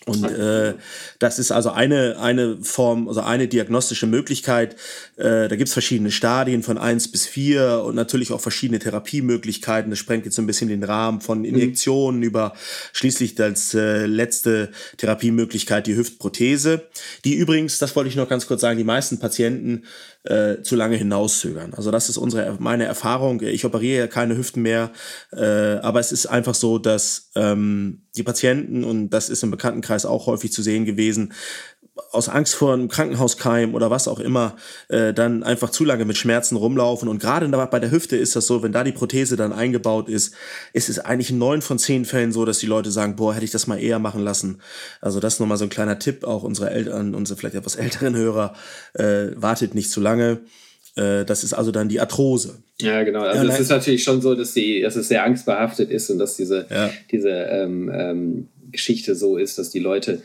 Und äh, das ist also eine, eine Form, also eine diagnostische Möglichkeit. Äh, da gibt's verschiedene Stadien von eins bis vier und natürlich auch verschiedene Therapiemöglichkeiten. Das sprengt jetzt so ein bisschen den Rahmen von mhm. Injektionen mhm. über schließlich als äh, letzte Therapiemöglichkeit die Hüftprothese. Die übrigens, das wollte ich noch ganz kurz sagen, die meisten Patienten äh, zu lange hinauszögern. Also das ist unsere meine Erfahrung. Ich operiere ja keine Hüften mehr, äh, aber es ist einfach so, dass ähm, die Patienten und das ist im Bekanntenkreis auch häufig zu sehen gewesen, aus Angst vor einem Krankenhauskeim oder was auch immer, äh, dann einfach zu lange mit Schmerzen rumlaufen. Und gerade bei der Hüfte ist das so, wenn da die Prothese dann eingebaut ist, ist es eigentlich in neun von zehn Fällen so, dass die Leute sagen, boah, hätte ich das mal eher machen lassen. Also das ist nochmal so ein kleiner Tipp, auch unsere Eltern, unsere vielleicht etwas älteren Hörer, äh, wartet nicht zu lange. Äh, das ist also dann die Arthrose. Ja, genau. Also ja, es ist natürlich schon so, dass, die, dass es sehr angstbehaftet ist und dass diese, ja. diese ähm, ähm, Geschichte so ist, dass die Leute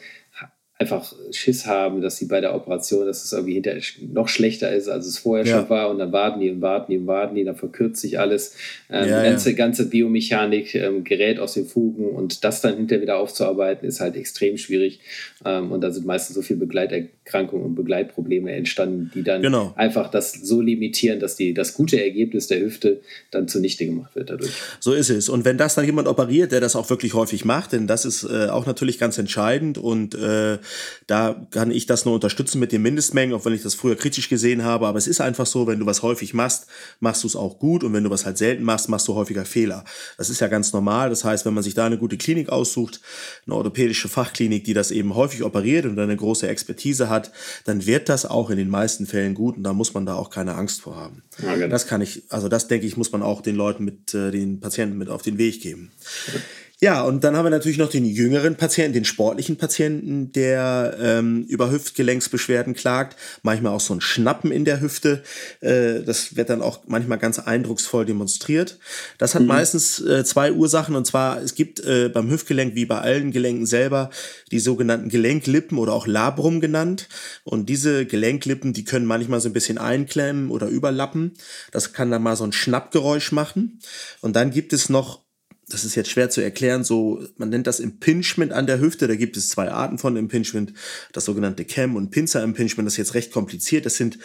einfach Schiss haben, dass sie bei der Operation, dass es irgendwie hinterher noch schlechter ist, als es vorher ja. schon war. Und dann warten die und warten die und warten die, dann verkürzt sich alles. Ähm, ja, die ganze, ja. ganze Biomechanik ähm, gerät aus den Fugen und das dann hinterher wieder aufzuarbeiten, ist halt extrem schwierig. Ähm, und da sind meistens so viele Begleiterkrankungen und Begleitprobleme entstanden, die dann genau. einfach das so limitieren, dass die, das gute Ergebnis der Hüfte dann zunichte gemacht wird dadurch. So ist es. Und wenn das dann jemand operiert, der das auch wirklich häufig macht, denn das ist äh, auch natürlich ganz entscheidend und äh, da kann ich das nur unterstützen mit den Mindestmengen, auch wenn ich das früher kritisch gesehen habe. Aber es ist einfach so, wenn du was häufig machst, machst du es auch gut. Und wenn du was halt selten machst, machst du häufiger Fehler. Das ist ja ganz normal. Das heißt, wenn man sich da eine gute Klinik aussucht, eine orthopädische Fachklinik, die das eben häufig operiert und eine große Expertise hat, dann wird das auch in den meisten Fällen gut. Und da muss man da auch keine Angst vor haben. Ja, genau. Das kann ich, also das denke ich, muss man auch den Leuten mit, äh, den Patienten mit auf den Weg geben. Ja. Ja, und dann haben wir natürlich noch den jüngeren Patienten, den sportlichen Patienten, der ähm, über Hüftgelenksbeschwerden klagt. Manchmal auch so ein Schnappen in der Hüfte. Äh, das wird dann auch manchmal ganz eindrucksvoll demonstriert. Das hat mhm. meistens äh, zwei Ursachen. Und zwar, es gibt äh, beim Hüftgelenk wie bei allen Gelenken selber die sogenannten Gelenklippen oder auch Labrum genannt. Und diese Gelenklippen, die können manchmal so ein bisschen einklemmen oder überlappen. Das kann dann mal so ein Schnappgeräusch machen. Und dann gibt es noch das ist jetzt schwer zu erklären, so, man nennt das Impingement an der Hüfte, da gibt es zwei Arten von Impingement, das sogenannte Cam- und Pinzer-Impingement, das ist jetzt recht kompliziert, das sind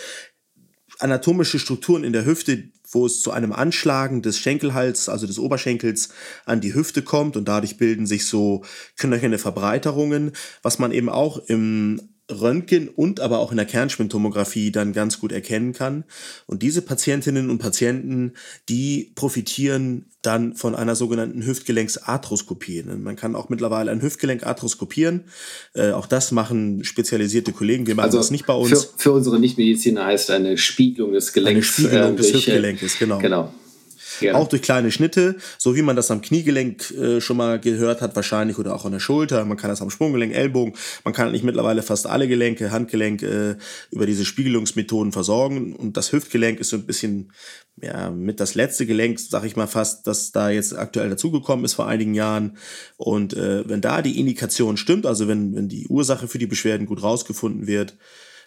anatomische Strukturen in der Hüfte, wo es zu einem Anschlagen des Schenkelhals, also des Oberschenkels, an die Hüfte kommt. Und dadurch bilden sich so knöcherne Verbreiterungen, was man eben auch im Röntgen und aber auch in der Kernspintomographie dann ganz gut erkennen kann. Und diese Patientinnen und Patienten, die profitieren dann von einer sogenannten Hüftgelenksarthroskopie. Man kann auch mittlerweile ein Hüftgelenk arthroskopieren. Äh, auch das machen spezialisierte Kollegen. Wir machen also das nicht bei uns. Für, für unsere Nichtmediziner heißt eine Spiegelung des Gelenks. Eine Spiegelung äh, des Hüftgelenkes, genau. Genau. Ja. Auch durch kleine Schnitte, so wie man das am Kniegelenk äh, schon mal gehört hat, wahrscheinlich, oder auch an der Schulter. Man kann das am Sprunggelenk, Ellbogen. Man kann nicht mittlerweile fast alle Gelenke, Handgelenk äh, über diese Spiegelungsmethoden versorgen. Und das Hüftgelenk ist so ein bisschen ja, mit das letzte Gelenk, sag ich mal fast, das da jetzt aktuell dazugekommen ist vor einigen Jahren. Und äh, wenn da die Indikation stimmt, also wenn, wenn die Ursache für die Beschwerden gut rausgefunden wird,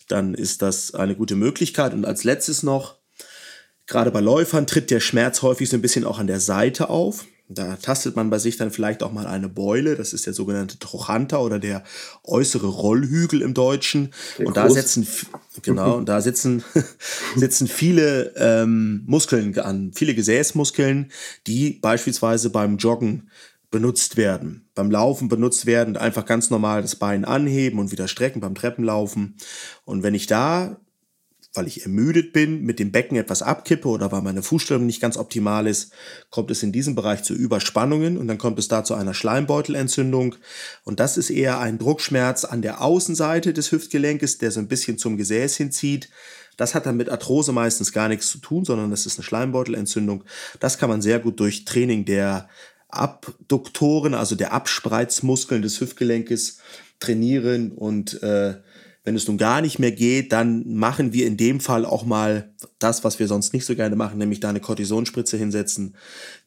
dann ist das eine gute Möglichkeit. Und als letztes noch, Gerade bei Läufern tritt der Schmerz häufig so ein bisschen auch an der Seite auf. Da tastet man bei sich dann vielleicht auch mal eine Beule, das ist der sogenannte Trochanter oder der äußere Rollhügel im Deutschen. Der und da setzen, genau, und da sitzen, sitzen viele ähm, Muskeln an, viele Gesäßmuskeln, die beispielsweise beim Joggen benutzt werden, beim Laufen benutzt werden, einfach ganz normal das Bein anheben und wieder strecken beim Treppenlaufen. Und wenn ich da weil ich ermüdet bin, mit dem Becken etwas abkippe oder weil meine Fußstellung nicht ganz optimal ist, kommt es in diesem Bereich zu Überspannungen und dann kommt es da zu einer Schleimbeutelentzündung. Und das ist eher ein Druckschmerz an der Außenseite des Hüftgelenkes, der so ein bisschen zum Gesäß hinzieht. Das hat dann mit Arthrose meistens gar nichts zu tun, sondern das ist eine Schleimbeutelentzündung. Das kann man sehr gut durch Training der Abduktoren, also der Abspreizmuskeln des Hüftgelenkes trainieren und äh, wenn es nun gar nicht mehr geht, dann machen wir in dem Fall auch mal das, was wir sonst nicht so gerne machen, nämlich da eine Kortisonspritze hinsetzen,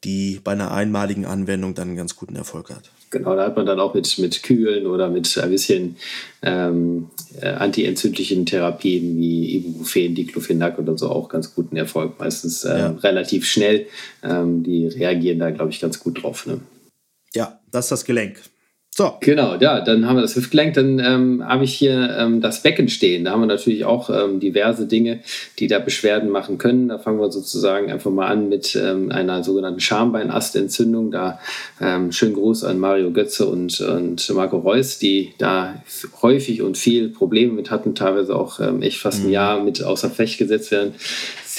die bei einer einmaligen Anwendung dann einen ganz guten Erfolg hat. Genau, da hat man dann auch mit, mit Kühlen oder mit ein bisschen ähm, äh, antientzündlichen Therapien wie Ibuprofen, Diclofenac oder so auch ganz guten Erfolg. Meistens äh, ja. relativ schnell. Ähm, die reagieren da, glaube ich, ganz gut drauf. Ne? Ja, das ist das Gelenk. So. Genau, ja, dann haben wir das Hüftgelenk. Dann ähm, habe ich hier ähm, das Becken stehen. Da haben wir natürlich auch ähm, diverse Dinge, die da Beschwerden machen können. Da fangen wir sozusagen einfach mal an mit ähm, einer sogenannten Schambeinastentzündung. Da ähm, schönen Gruß an Mario Götze und, und Marco Reus, die da häufig und viel Probleme mit hatten, teilweise auch ähm, echt fast ein mhm. Jahr mit außer Fecht gesetzt werden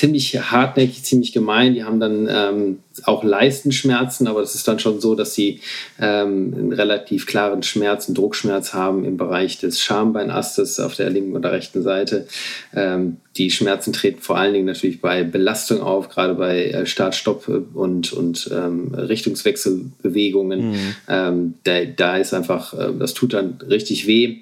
ziemlich hartnäckig, ziemlich gemein. Die haben dann ähm, auch Leistenschmerzen, aber das ist dann schon so, dass sie ähm, einen relativ klaren Schmerz, einen Druckschmerz haben im Bereich des Schambeinastes auf der linken oder rechten Seite. Ähm, die Schmerzen treten vor allen Dingen natürlich bei Belastung auf, gerade bei äh, Start, Stopp und, und ähm, Richtungswechselbewegungen. Mhm. Ähm, da, da, ist einfach, äh, das tut dann richtig weh.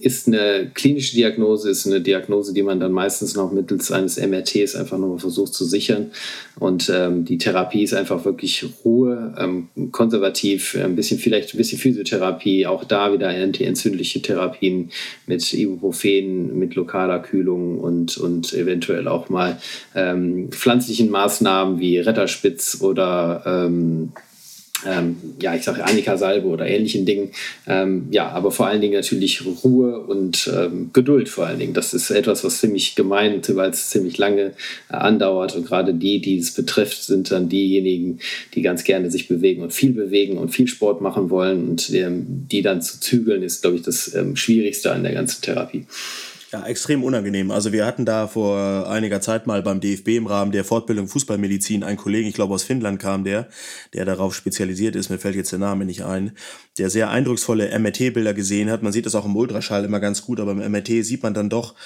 Ist eine klinische Diagnose, ist eine Diagnose, die man dann meistens noch mittels eines MRTs einfach nochmal versucht zu sichern. Und ähm, die Therapie ist einfach wirklich Ruhe, ähm, konservativ, ein bisschen vielleicht ein bisschen Physiotherapie, auch da wieder antientzündliche Therapien mit Ibuprofen, mit lokaler Kühlung und, und eventuell auch mal ähm, pflanzlichen Maßnahmen wie Retterspitz oder ähm, ähm, ja, ich sage Annika-Salbe oder ähnlichen Dingen. Ähm, ja, aber vor allen Dingen natürlich Ruhe und ähm, Geduld vor allen Dingen. Das ist etwas, was ziemlich gemein, weil es ziemlich lange äh, andauert. Und gerade die, die es betrifft, sind dann diejenigen, die ganz gerne sich bewegen und viel bewegen und viel Sport machen wollen. Und ähm, die dann zu zügeln, ist, glaube ich, das ähm, Schwierigste an der ganzen Therapie. Ja, extrem unangenehm. Also wir hatten da vor einiger Zeit mal beim DFB im Rahmen der Fortbildung Fußballmedizin einen Kollegen, ich glaube aus Finnland kam der, der darauf spezialisiert ist, mir fällt jetzt der Name nicht ein, der sehr eindrucksvolle MRT-Bilder gesehen hat. Man sieht das auch im Ultraschall immer ganz gut, aber im MRT sieht man dann doch,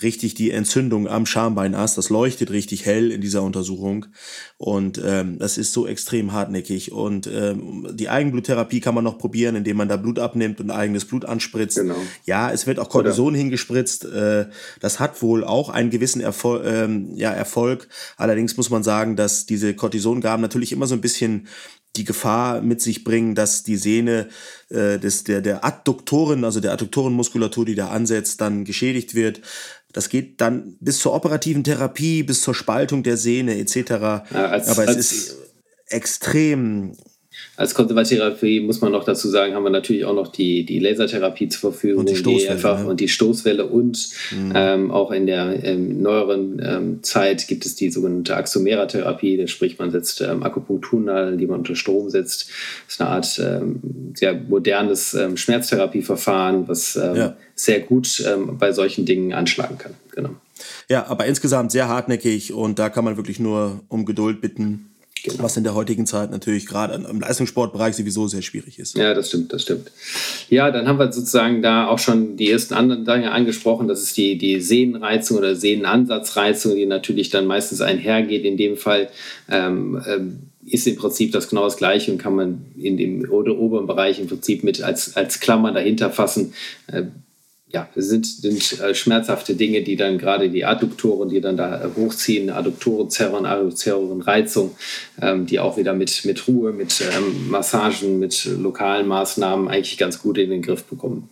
richtig die Entzündung am Schambeinast. Das leuchtet richtig hell in dieser Untersuchung. Und ähm, das ist so extrem hartnäckig. Und ähm, die Eigenbluttherapie kann man noch probieren, indem man da Blut abnimmt und eigenes Blut anspritzt. Genau. Ja, es wird auch Cortison Oder? hingespritzt. Äh, das hat wohl auch einen gewissen Erfol ähm, ja, Erfolg. Allerdings muss man sagen, dass diese Cortisongaben natürlich immer so ein bisschen die Gefahr mit sich bringen, dass die Sehne äh, des, der, der Adduktoren, also der Adduktorenmuskulatur, die da ansetzt, dann geschädigt wird. Das geht dann bis zur operativen Therapie, bis zur Spaltung der Sehne etc. Ja, als, Aber es als, ist extrem als Konservativtherapie muss man noch dazu sagen, haben wir natürlich auch noch die, die Lasertherapie zur Verfügung und die, Stoßwelle, einfach, ja. und die Stoßwelle und mhm. ähm, auch in der ähm, neueren ähm, Zeit gibt es die sogenannte Axomera-Therapie, das sprich man setzt ähm, Akupunkturnadeln, die man unter Strom setzt. Das ist eine Art ähm, sehr modernes ähm, Schmerztherapieverfahren, was ja. sehr gut bei solchen Dingen anschlagen kann. Genau. Ja, aber insgesamt sehr hartnäckig und da kann man wirklich nur um Geduld bitten Genau. Was in der heutigen Zeit natürlich gerade im Leistungssportbereich sowieso sehr schwierig ist. Ja, das stimmt, das stimmt. Ja, dann haben wir sozusagen da auch schon die ersten anderen Dinge angesprochen. Das ist die, die Sehnenreizung oder Sehnenansatzreizung, die natürlich dann meistens einhergeht. In dem Fall ähm, ähm, ist im Prinzip das genau das Gleiche und kann man in dem oberen Bereich im Prinzip mit als, als Klammer dahinter fassen. Äh, ja, sind, sind äh, schmerzhafte Dinge, die dann gerade die Adduktoren, die dann da äh, hochziehen, Adduktorenzerren, Adduktorenreizung, ähm, die auch wieder mit, mit Ruhe, mit ähm, Massagen, mit lokalen Maßnahmen eigentlich ganz gut in den Griff bekommen.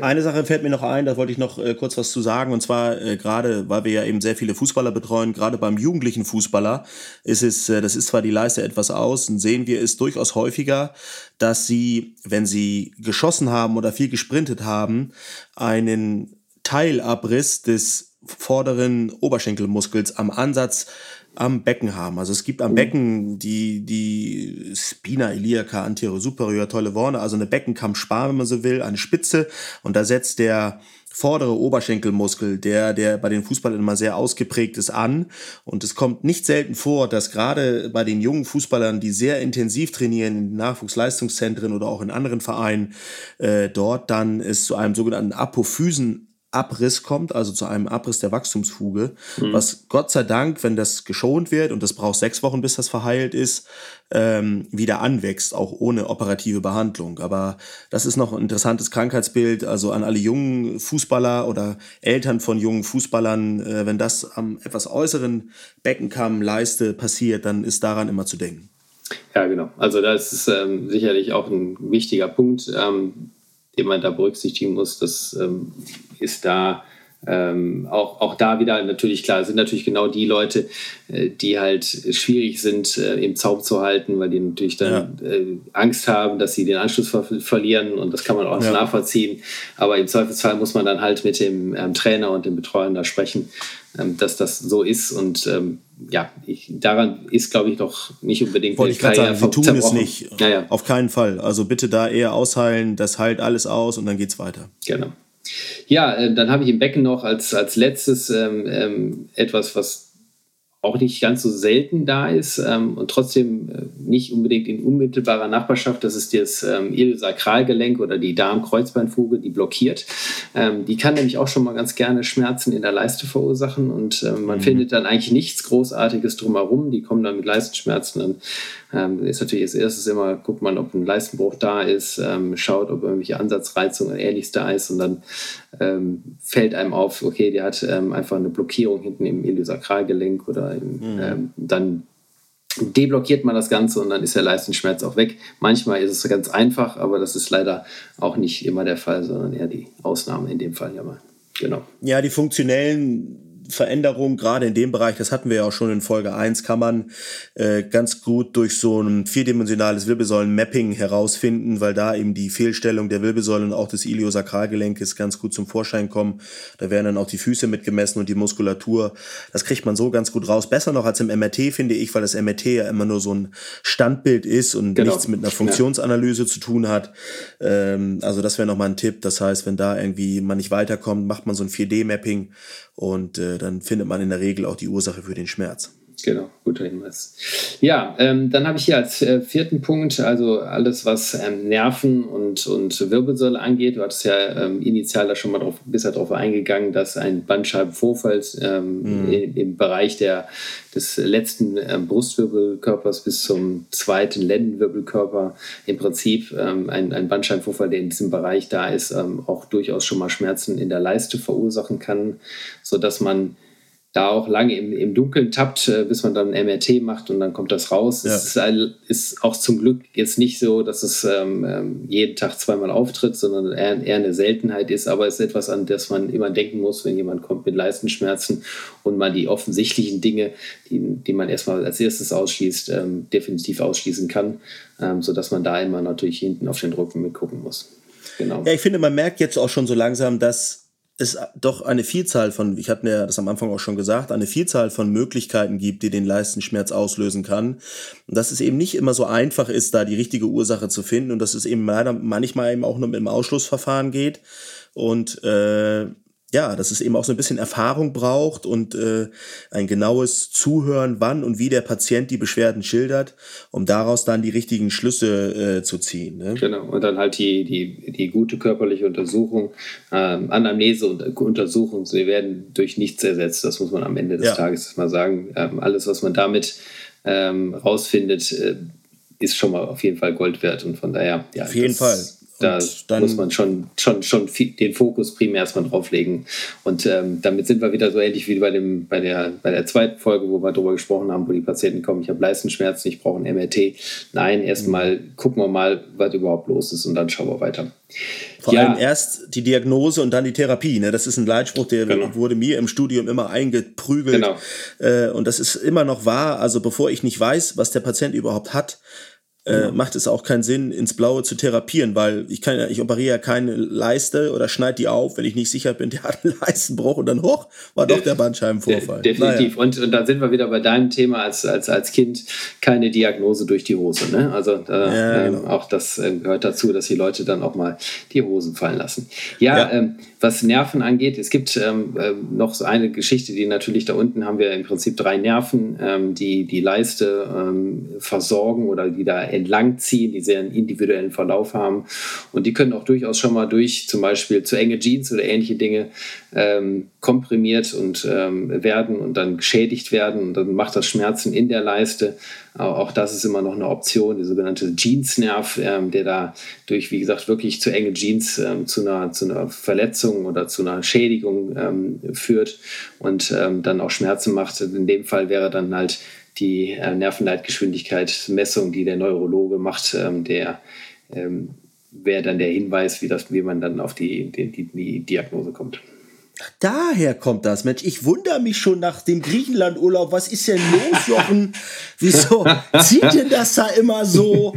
Eine Sache fällt mir noch ein, da wollte ich noch äh, kurz was zu sagen. Und zwar äh, gerade, weil wir ja eben sehr viele Fußballer betreuen, gerade beim jugendlichen Fußballer ist es, äh, das ist zwar die Leiste etwas aus, und sehen wir es durchaus häufiger, dass sie, wenn sie geschossen haben oder viel gesprintet haben, einen Teilabriss des vorderen Oberschenkelmuskels am Ansatz am Becken haben. Also es gibt am mhm. Becken die, die Spina iliaca anterior superior tolle Worte, also eine Beckenkammspar, wenn man so will, eine Spitze und da setzt der vordere Oberschenkelmuskel, der, der bei den Fußballern immer sehr ausgeprägt ist, an. Und es kommt nicht selten vor, dass gerade bei den jungen Fußballern, die sehr intensiv trainieren in Nachwuchsleistungszentren oder auch in anderen Vereinen, äh, dort dann es zu einem sogenannten Apophysen Abriss kommt, also zu einem Abriss der Wachstumsfuge, mhm. was Gott sei Dank, wenn das geschont wird, und das braucht sechs Wochen, bis das verheilt ist, ähm, wieder anwächst, auch ohne operative Behandlung. Aber das ist noch ein interessantes Krankheitsbild, also an alle jungen Fußballer oder Eltern von jungen Fußballern, äh, wenn das am etwas äußeren Beckenkamm, Leiste passiert, dann ist daran immer zu denken. Ja, genau. Also das ist ähm, sicherlich auch ein wichtiger Punkt. Ähm, den man da berücksichtigen muss. Das ähm, ist da ähm, auch, auch da wieder natürlich klar, sind natürlich genau die Leute, äh, die halt schwierig sind, äh, im Zaum zu halten, weil die natürlich dann ja. äh, Angst haben, dass sie den Anschluss ver verlieren und das kann man auch ja. nachvollziehen. Aber im Zweifelsfall muss man dann halt mit dem ähm, Trainer und dem Betreuer da sprechen, ähm, dass das so ist und ähm, ja, ich, daran ist, glaube ich, noch nicht unbedingt. Wollte ich gerade sagen, wir tun es nicht. Ja, Auf keinen Fall. Also bitte da eher ausheilen, das heilt alles aus und dann geht es weiter. Genau. Ja, äh, dann habe ich im Becken noch als, als letztes ähm, ähm, etwas, was auch nicht ganz so selten da ist ähm, und trotzdem äh, nicht unbedingt in unmittelbarer Nachbarschaft. Das ist das ähm, Iliosakralgelenk oder die Darm-Kreuzbeinfuge, die blockiert. Ähm, die kann nämlich auch schon mal ganz gerne Schmerzen in der Leiste verursachen und ähm, man mhm. findet dann eigentlich nichts Großartiges drumherum. Die kommen dann mit Leistenschmerzen und ähm, ist natürlich als erstes immer, guckt man, ob ein Leistenbruch da ist, ähm, schaut, ob irgendwelche Ansatzreizungen oder ähnliches da ist und dann ähm, fällt einem auf, okay, der hat ähm, einfach eine Blockierung hinten im Iliosakralgelenk oder im, mhm. Ähm, dann deblockiert man das Ganze und dann ist der Leistenschmerz auch weg. Manchmal ist es ganz einfach, aber das ist leider auch nicht immer der Fall, sondern eher die Ausnahme in dem Fall ja mal. Genau. Ja, die funktionellen Veränderung, gerade in dem Bereich, das hatten wir ja auch schon in Folge 1, kann man äh, ganz gut durch so ein vierdimensionales Wirbelsäulen-Mapping herausfinden, weil da eben die Fehlstellung der Wirbelsäule und auch des Iliosakralgelenkes ganz gut zum Vorschein kommen. Da werden dann auch die Füße mitgemessen und die Muskulatur. Das kriegt man so ganz gut raus. Besser noch als im MRT, finde ich, weil das MRT ja immer nur so ein Standbild ist und genau. nichts mit einer Funktionsanalyse ja. zu tun hat. Ähm, also das wäre nochmal ein Tipp. Das heißt, wenn da irgendwie man nicht weiterkommt, macht man so ein 4D-Mapping und äh, dann findet man in der Regel auch die Ursache für den Schmerz. Genau, guter Hinweis. Ja, ähm, dann habe ich hier als äh, vierten Punkt, also alles, was ähm, Nerven und, und Wirbelsäule angeht. Du hattest ja ähm, initial da schon mal drauf, bisher darauf eingegangen, dass ein Bandscheibenvorfall ähm, mhm. im, im, Bereich der, des letzten ähm, Brustwirbelkörpers bis zum zweiten Lendenwirbelkörper im Prinzip ähm, ein, ein Bandscheibenvorfall, der in diesem Bereich da ist, auch durchaus schon mal Schmerzen in der Leiste verursachen kann, sodass man da auch lange im, im Dunkeln tappt, äh, bis man dann MRT macht und dann kommt das raus. Ja. Es ist, auch zum Glück jetzt nicht so, dass es ähm, ähm, jeden Tag zweimal auftritt, sondern eher, eher, eine Seltenheit ist, aber es ist etwas, an das man immer denken muss, wenn jemand kommt mit Leistenschmerzen und man die offensichtlichen Dinge, die, die man erstmal als erstes ausschließt, ähm, definitiv ausschließen kann, ähm, sodass man da immer natürlich hinten auf den Druck mitgucken muss. Genau. Ja, ich finde, man merkt jetzt auch schon so langsam, dass es doch eine Vielzahl von, ich hatte ja das am Anfang auch schon gesagt, eine Vielzahl von Möglichkeiten gibt, die den Leistenschmerz auslösen kann. Und dass es eben nicht immer so einfach ist, da die richtige Ursache zu finden und dass es eben leider manchmal eben auch nur mit dem Ausschlussverfahren geht. Und äh, ja, dass es eben auch so ein bisschen Erfahrung braucht und äh, ein genaues Zuhören, wann und wie der Patient die Beschwerden schildert, um daraus dann die richtigen Schlüsse äh, zu ziehen. Ne? Genau, und dann halt die, die, die gute körperliche Untersuchung, ähm, Anamnese und Untersuchung, sie werden durch nichts ersetzt, das muss man am Ende des ja. Tages mal sagen. Ähm, alles, was man damit ähm, rausfindet, äh, ist schon mal auf jeden Fall Gold wert und von daher, ja. Auf jeden Fall. Da muss man schon, schon, schon den Fokus primär erstmal drauflegen. Und ähm, damit sind wir wieder so ähnlich wie bei, dem, bei, der, bei der zweiten Folge, wo wir darüber gesprochen haben, wo die Patienten kommen, ich habe Leistenschmerzen, ich brauche ein MRT. Nein, erstmal mhm. gucken wir mal, was überhaupt los ist und dann schauen wir weiter. Vor ja. allem erst die Diagnose und dann die Therapie. Ne? Das ist ein Leitspruch, der genau. wurde mir im Studium immer eingeprügelt. Genau. Äh, und das ist immer noch wahr. Also bevor ich nicht weiß, was der Patient überhaupt hat, äh, macht es auch keinen Sinn, ins Blaue zu therapieren, weil ich kann ja, ich operiere ja keine Leiste oder schneide die auf, wenn ich nicht sicher bin, der hat einen Leistenbruch und dann hoch, war doch der Bandscheibenvorfall. De definitiv. Naja. Und, und dann sind wir wieder bei deinem Thema als, als, als Kind, keine Diagnose durch die Hose. Ne? Also da, ja, ähm, genau. auch das äh, gehört dazu, dass die Leute dann auch mal die Hosen fallen lassen. Ja, ja. Ähm, was Nerven angeht, es gibt ähm, äh, noch so eine Geschichte, die natürlich da unten haben wir im Prinzip drei Nerven, ähm, die die Leiste ähm, versorgen oder die da entlangziehen, die sehr einen individuellen Verlauf haben. Und die können auch durchaus schon mal durch zum Beispiel zu enge Jeans oder ähnliche Dinge ähm, komprimiert und ähm, werden und dann geschädigt werden. Und dann macht das Schmerzen in der Leiste. Auch das ist immer noch eine Option, der sogenannte Jeansnerv, ähm, der da durch, wie gesagt, wirklich zu enge Jeans ähm, zu, einer, zu einer Verletzung oder zu einer Schädigung ähm, führt und ähm, dann auch Schmerzen macht. In dem Fall wäre dann halt die äh, Nervenleitgeschwindigkeitsmessung, die der Neurologe macht, ähm, der ähm, wäre dann der Hinweis, wie, das, wie man dann auf die, die, die Diagnose kommt. Daher kommt das, Mensch. Ich wundere mich schon nach dem Griechenlandurlaub. Was ist denn los, Jochen? Wieso zieht denn das da immer so?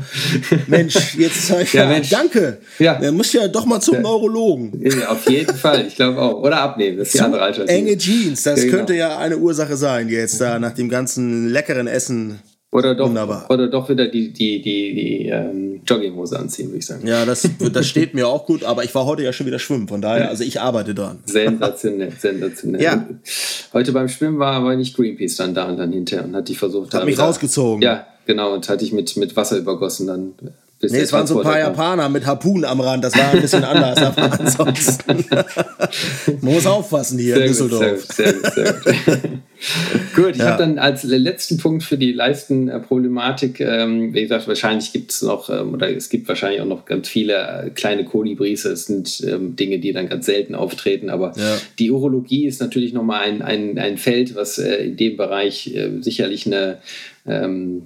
Mensch, jetzt sag ich ja, Mensch. danke. Ja. Er muss ja doch mal zum ja. Neurologen. Ja, auf jeden Fall, ich glaube auch. Oder abnehmen, das ist die andere Alternative. Enge Jeans, das genau. könnte ja eine Ursache sein, jetzt da nach dem ganzen leckeren Essen oder doch, oder doch wieder die, die, die, die ähm, Jogginghose anziehen, würde ich sagen. Ja, das, das steht mir auch gut, aber ich war heute ja schon wieder schwimmen, von daher, also ich arbeite dran. Sensationell, sensationell. Ja. Heute beim Schwimmen war aber nicht Greenpeace dann da und dann hinterher und hat die versucht. Hat mich wieder, rausgezogen. Ja, genau, und hatte ich mit, mit Wasser übergossen dann bis nee, es waren so ein paar Japaner mit Harpunen am Rand, das war ein bisschen anders, aber ansonsten man muss aufpassen hier sehr in Düsseldorf. Gut, sehr gut, sehr gut. Gut ich ja. habe dann als letzten Punkt für die Leistenproblematik, ähm, wie gesagt, wahrscheinlich gibt es noch, ähm, oder es gibt wahrscheinlich auch noch ganz viele äh, kleine Kolibris, das sind ähm, Dinge, die dann ganz selten auftreten, aber ja. die Urologie ist natürlich nochmal ein, ein, ein Feld, was äh, in dem Bereich äh, sicherlich eine ähm,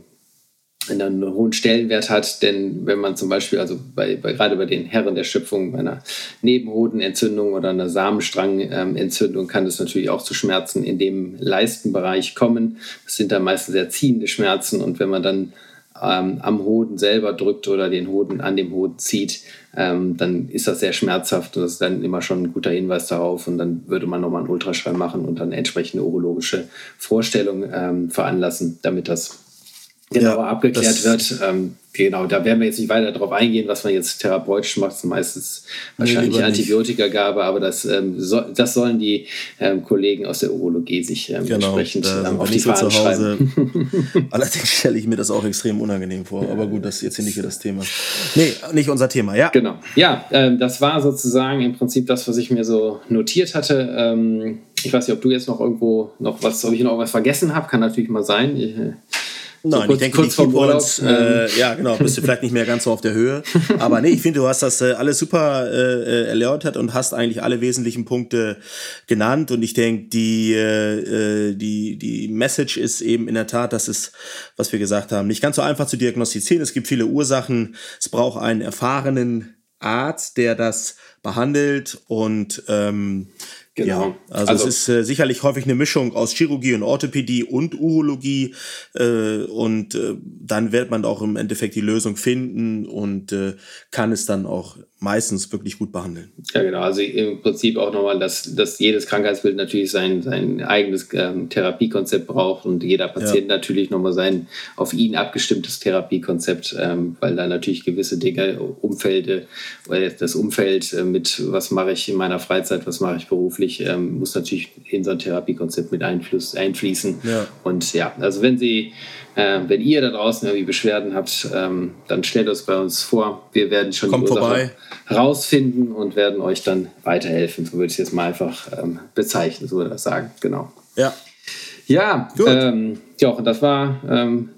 einen hohen Stellenwert hat, denn wenn man zum Beispiel, also bei, bei gerade bei den Herren der Schöpfung, bei einer Nebenhodenentzündung oder einer Samenstrangentzündung kann es natürlich auch zu Schmerzen in dem Leistenbereich kommen. Das sind dann meistens sehr ziehende Schmerzen und wenn man dann ähm, am Hoden selber drückt oder den Hoden an dem Hoden zieht, ähm, dann ist das sehr schmerzhaft und das ist dann immer schon ein guter Hinweis darauf und dann würde man nochmal einen Ultraschall machen und dann entsprechende urologische Vorstellung ähm, veranlassen, damit das genauer ja, abgeklärt wird. Ähm, genau, da werden wir jetzt nicht weiter darauf eingehen, was man jetzt therapeutisch macht. Meistens wahrscheinlich nee, Antibiotikagabe, aber das, ähm, so, das sollen die ähm, Kollegen aus der Urologie sich ähm, genau, entsprechend ähm, auf die Fahnen schreiben. Allerdings stelle ich mir das auch extrem unangenehm vor. Aber gut, das ist jetzt hier nicht das Thema. Nee, nicht unser Thema, ja. Genau. Ja, ähm, das war sozusagen im Prinzip das, was ich mir so notiert hatte. Ähm, ich weiß nicht, ob du jetzt noch irgendwo noch was, ob ich noch was vergessen habe, kann natürlich mal sein. Ich, äh, Nein, so kurz, ich denke, kurz die Keypoints, äh, ja genau, bist du vielleicht nicht mehr ganz so auf der Höhe. Aber nee, ich finde, du hast das äh, alles super äh, äh, erläutert und hast eigentlich alle wesentlichen Punkte genannt. Und ich denke, die, äh, äh, die, die Message ist eben in der Tat, dass es, was wir gesagt haben, nicht ganz so einfach zu diagnostizieren. Es gibt viele Ursachen. Es braucht einen erfahrenen Arzt, der das behandelt und ähm, Genau. Ja, also, also, es ist äh, sicherlich häufig eine Mischung aus Chirurgie und Orthopädie und Urologie äh, und äh, dann wird man auch im Endeffekt die Lösung finden und äh, kann es dann auch meistens wirklich gut behandeln. Ja, genau. Also im Prinzip auch nochmal, dass, dass jedes Krankheitsbild natürlich sein, sein eigenes ähm, Therapiekonzept braucht und jeder Patient ja. natürlich nochmal sein auf ihn abgestimmtes Therapiekonzept, ähm, weil da natürlich gewisse Dinge, Umfelde, weil das Umfeld äh, mit, was mache ich in meiner Freizeit, was mache ich beruflich, ähm, muss natürlich in so ein Therapiekonzept mit einfluss, einfließen. Ja. Und ja, also wenn Sie äh, wenn ihr da draußen irgendwie Beschwerden habt, ähm, dann stellt uns bei uns vor. Wir werden schon Kommt die Ursache rausfinden und werden euch dann weiterhelfen. So würde ich es jetzt mal einfach ähm, bezeichnen, so würde ich das sagen. Genau. Ja. Ja, Gut. Ähm, Jochen, das war ähm,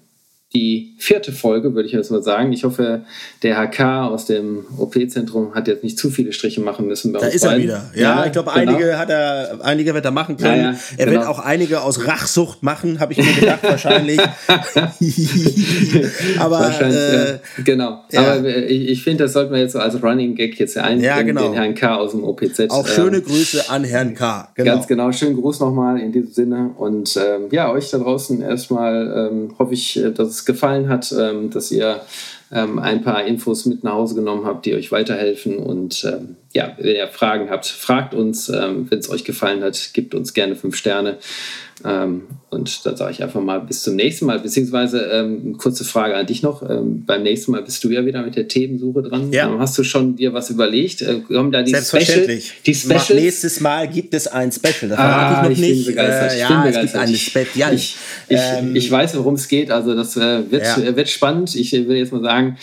die vierte Folge, würde ich jetzt mal sagen. Ich hoffe, der HK aus dem OP-Zentrum hat jetzt nicht zu viele Striche machen müssen. da ist beiden. er wieder. Ja, ja ich glaube, genau. einige hat er, einige wird er machen können. Ja, ja, er genau. wird auch einige aus Rachsucht machen, habe ich mir gedacht, wahrscheinlich. Aber wahrscheinlich, äh, genau. Aber ich, ich finde, das sollten wir jetzt so als Running Gag jetzt einbringen, ja, genau. den Herrn K aus dem OPZ. Auch schöne ähm, Grüße an Herrn K. Genau. Ganz genau. Schönen Gruß nochmal in diesem Sinne. Und ähm, ja, euch da draußen erstmal ähm, hoffe ich, äh, dass es gefallen hat, ähm, dass ihr ähm, ein paar Infos mit nach Hause genommen habt, die euch weiterhelfen. Und ähm, ja, wenn ihr Fragen habt, fragt uns. Ähm, wenn es euch gefallen hat, gebt uns gerne fünf Sterne. Ähm, und dann sage ich einfach mal bis zum nächsten Mal. Beziehungsweise ähm, eine kurze Frage an dich noch. Ähm, beim nächsten Mal bist du ja wieder mit der Themensuche dran. Ja. Hast du schon dir was überlegt? Äh, kommen da die Selbstverständlich. Special, die Specials? Nächstes Mal gibt es ein Special. Das ah, ich noch ich nicht. Bin begeistert. Äh, ja, bin begeistert. es gibt eine Spe ja, ich, ich, ich, weiß, worum es geht. Also das äh, wird, ja. wird spannend. Ich will jetzt mal sagen, sagen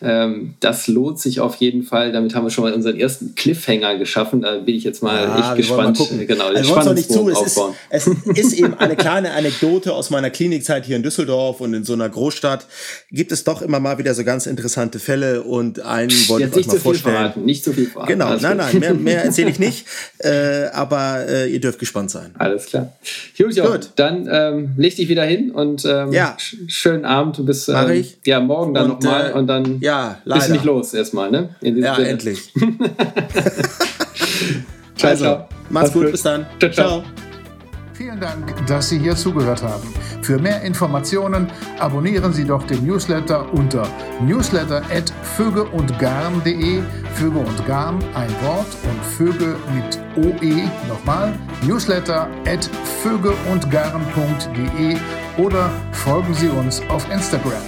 ähm, das lohnt sich auf jeden Fall. Damit haben wir schon mal unseren ersten Cliffhanger geschaffen. Da bin ich jetzt mal ja, echt gespannt. Mal genau, also, uns nicht zu. Es ist, es ist eben eine kleine Anekdote aus meiner Klinikzeit hier in Düsseldorf und in so einer Großstadt. Gibt es doch immer mal wieder so ganz interessante Fälle und einen wollte ich euch mal vorstellen. Verraten, nicht zu viel verraten. Genau, nein, nein, mehr, mehr erzähle ich nicht. Äh, aber äh, ihr dürft gespannt sein. Alles klar. Gut, Gut. dann ähm, leg dich wieder hin und ähm, ja. schönen Abend. Du bist ähm, ja morgen dann nochmal äh, und dann ja, leider. bist nicht los erstmal, ne? ja, Sinne. endlich. ciao, also, ciao. Mach's gut, gut, bis dann. ciao. ciao. Vielen Dank, dass Sie hier zugehört haben. Für mehr Informationen abonnieren Sie doch den Newsletter unter newsletter.vögeundgarn.de. Vöge und Garn ein Wort und Vöge mit OE nochmal. Newsletter.vögeundgarn.de oder folgen Sie uns auf Instagram.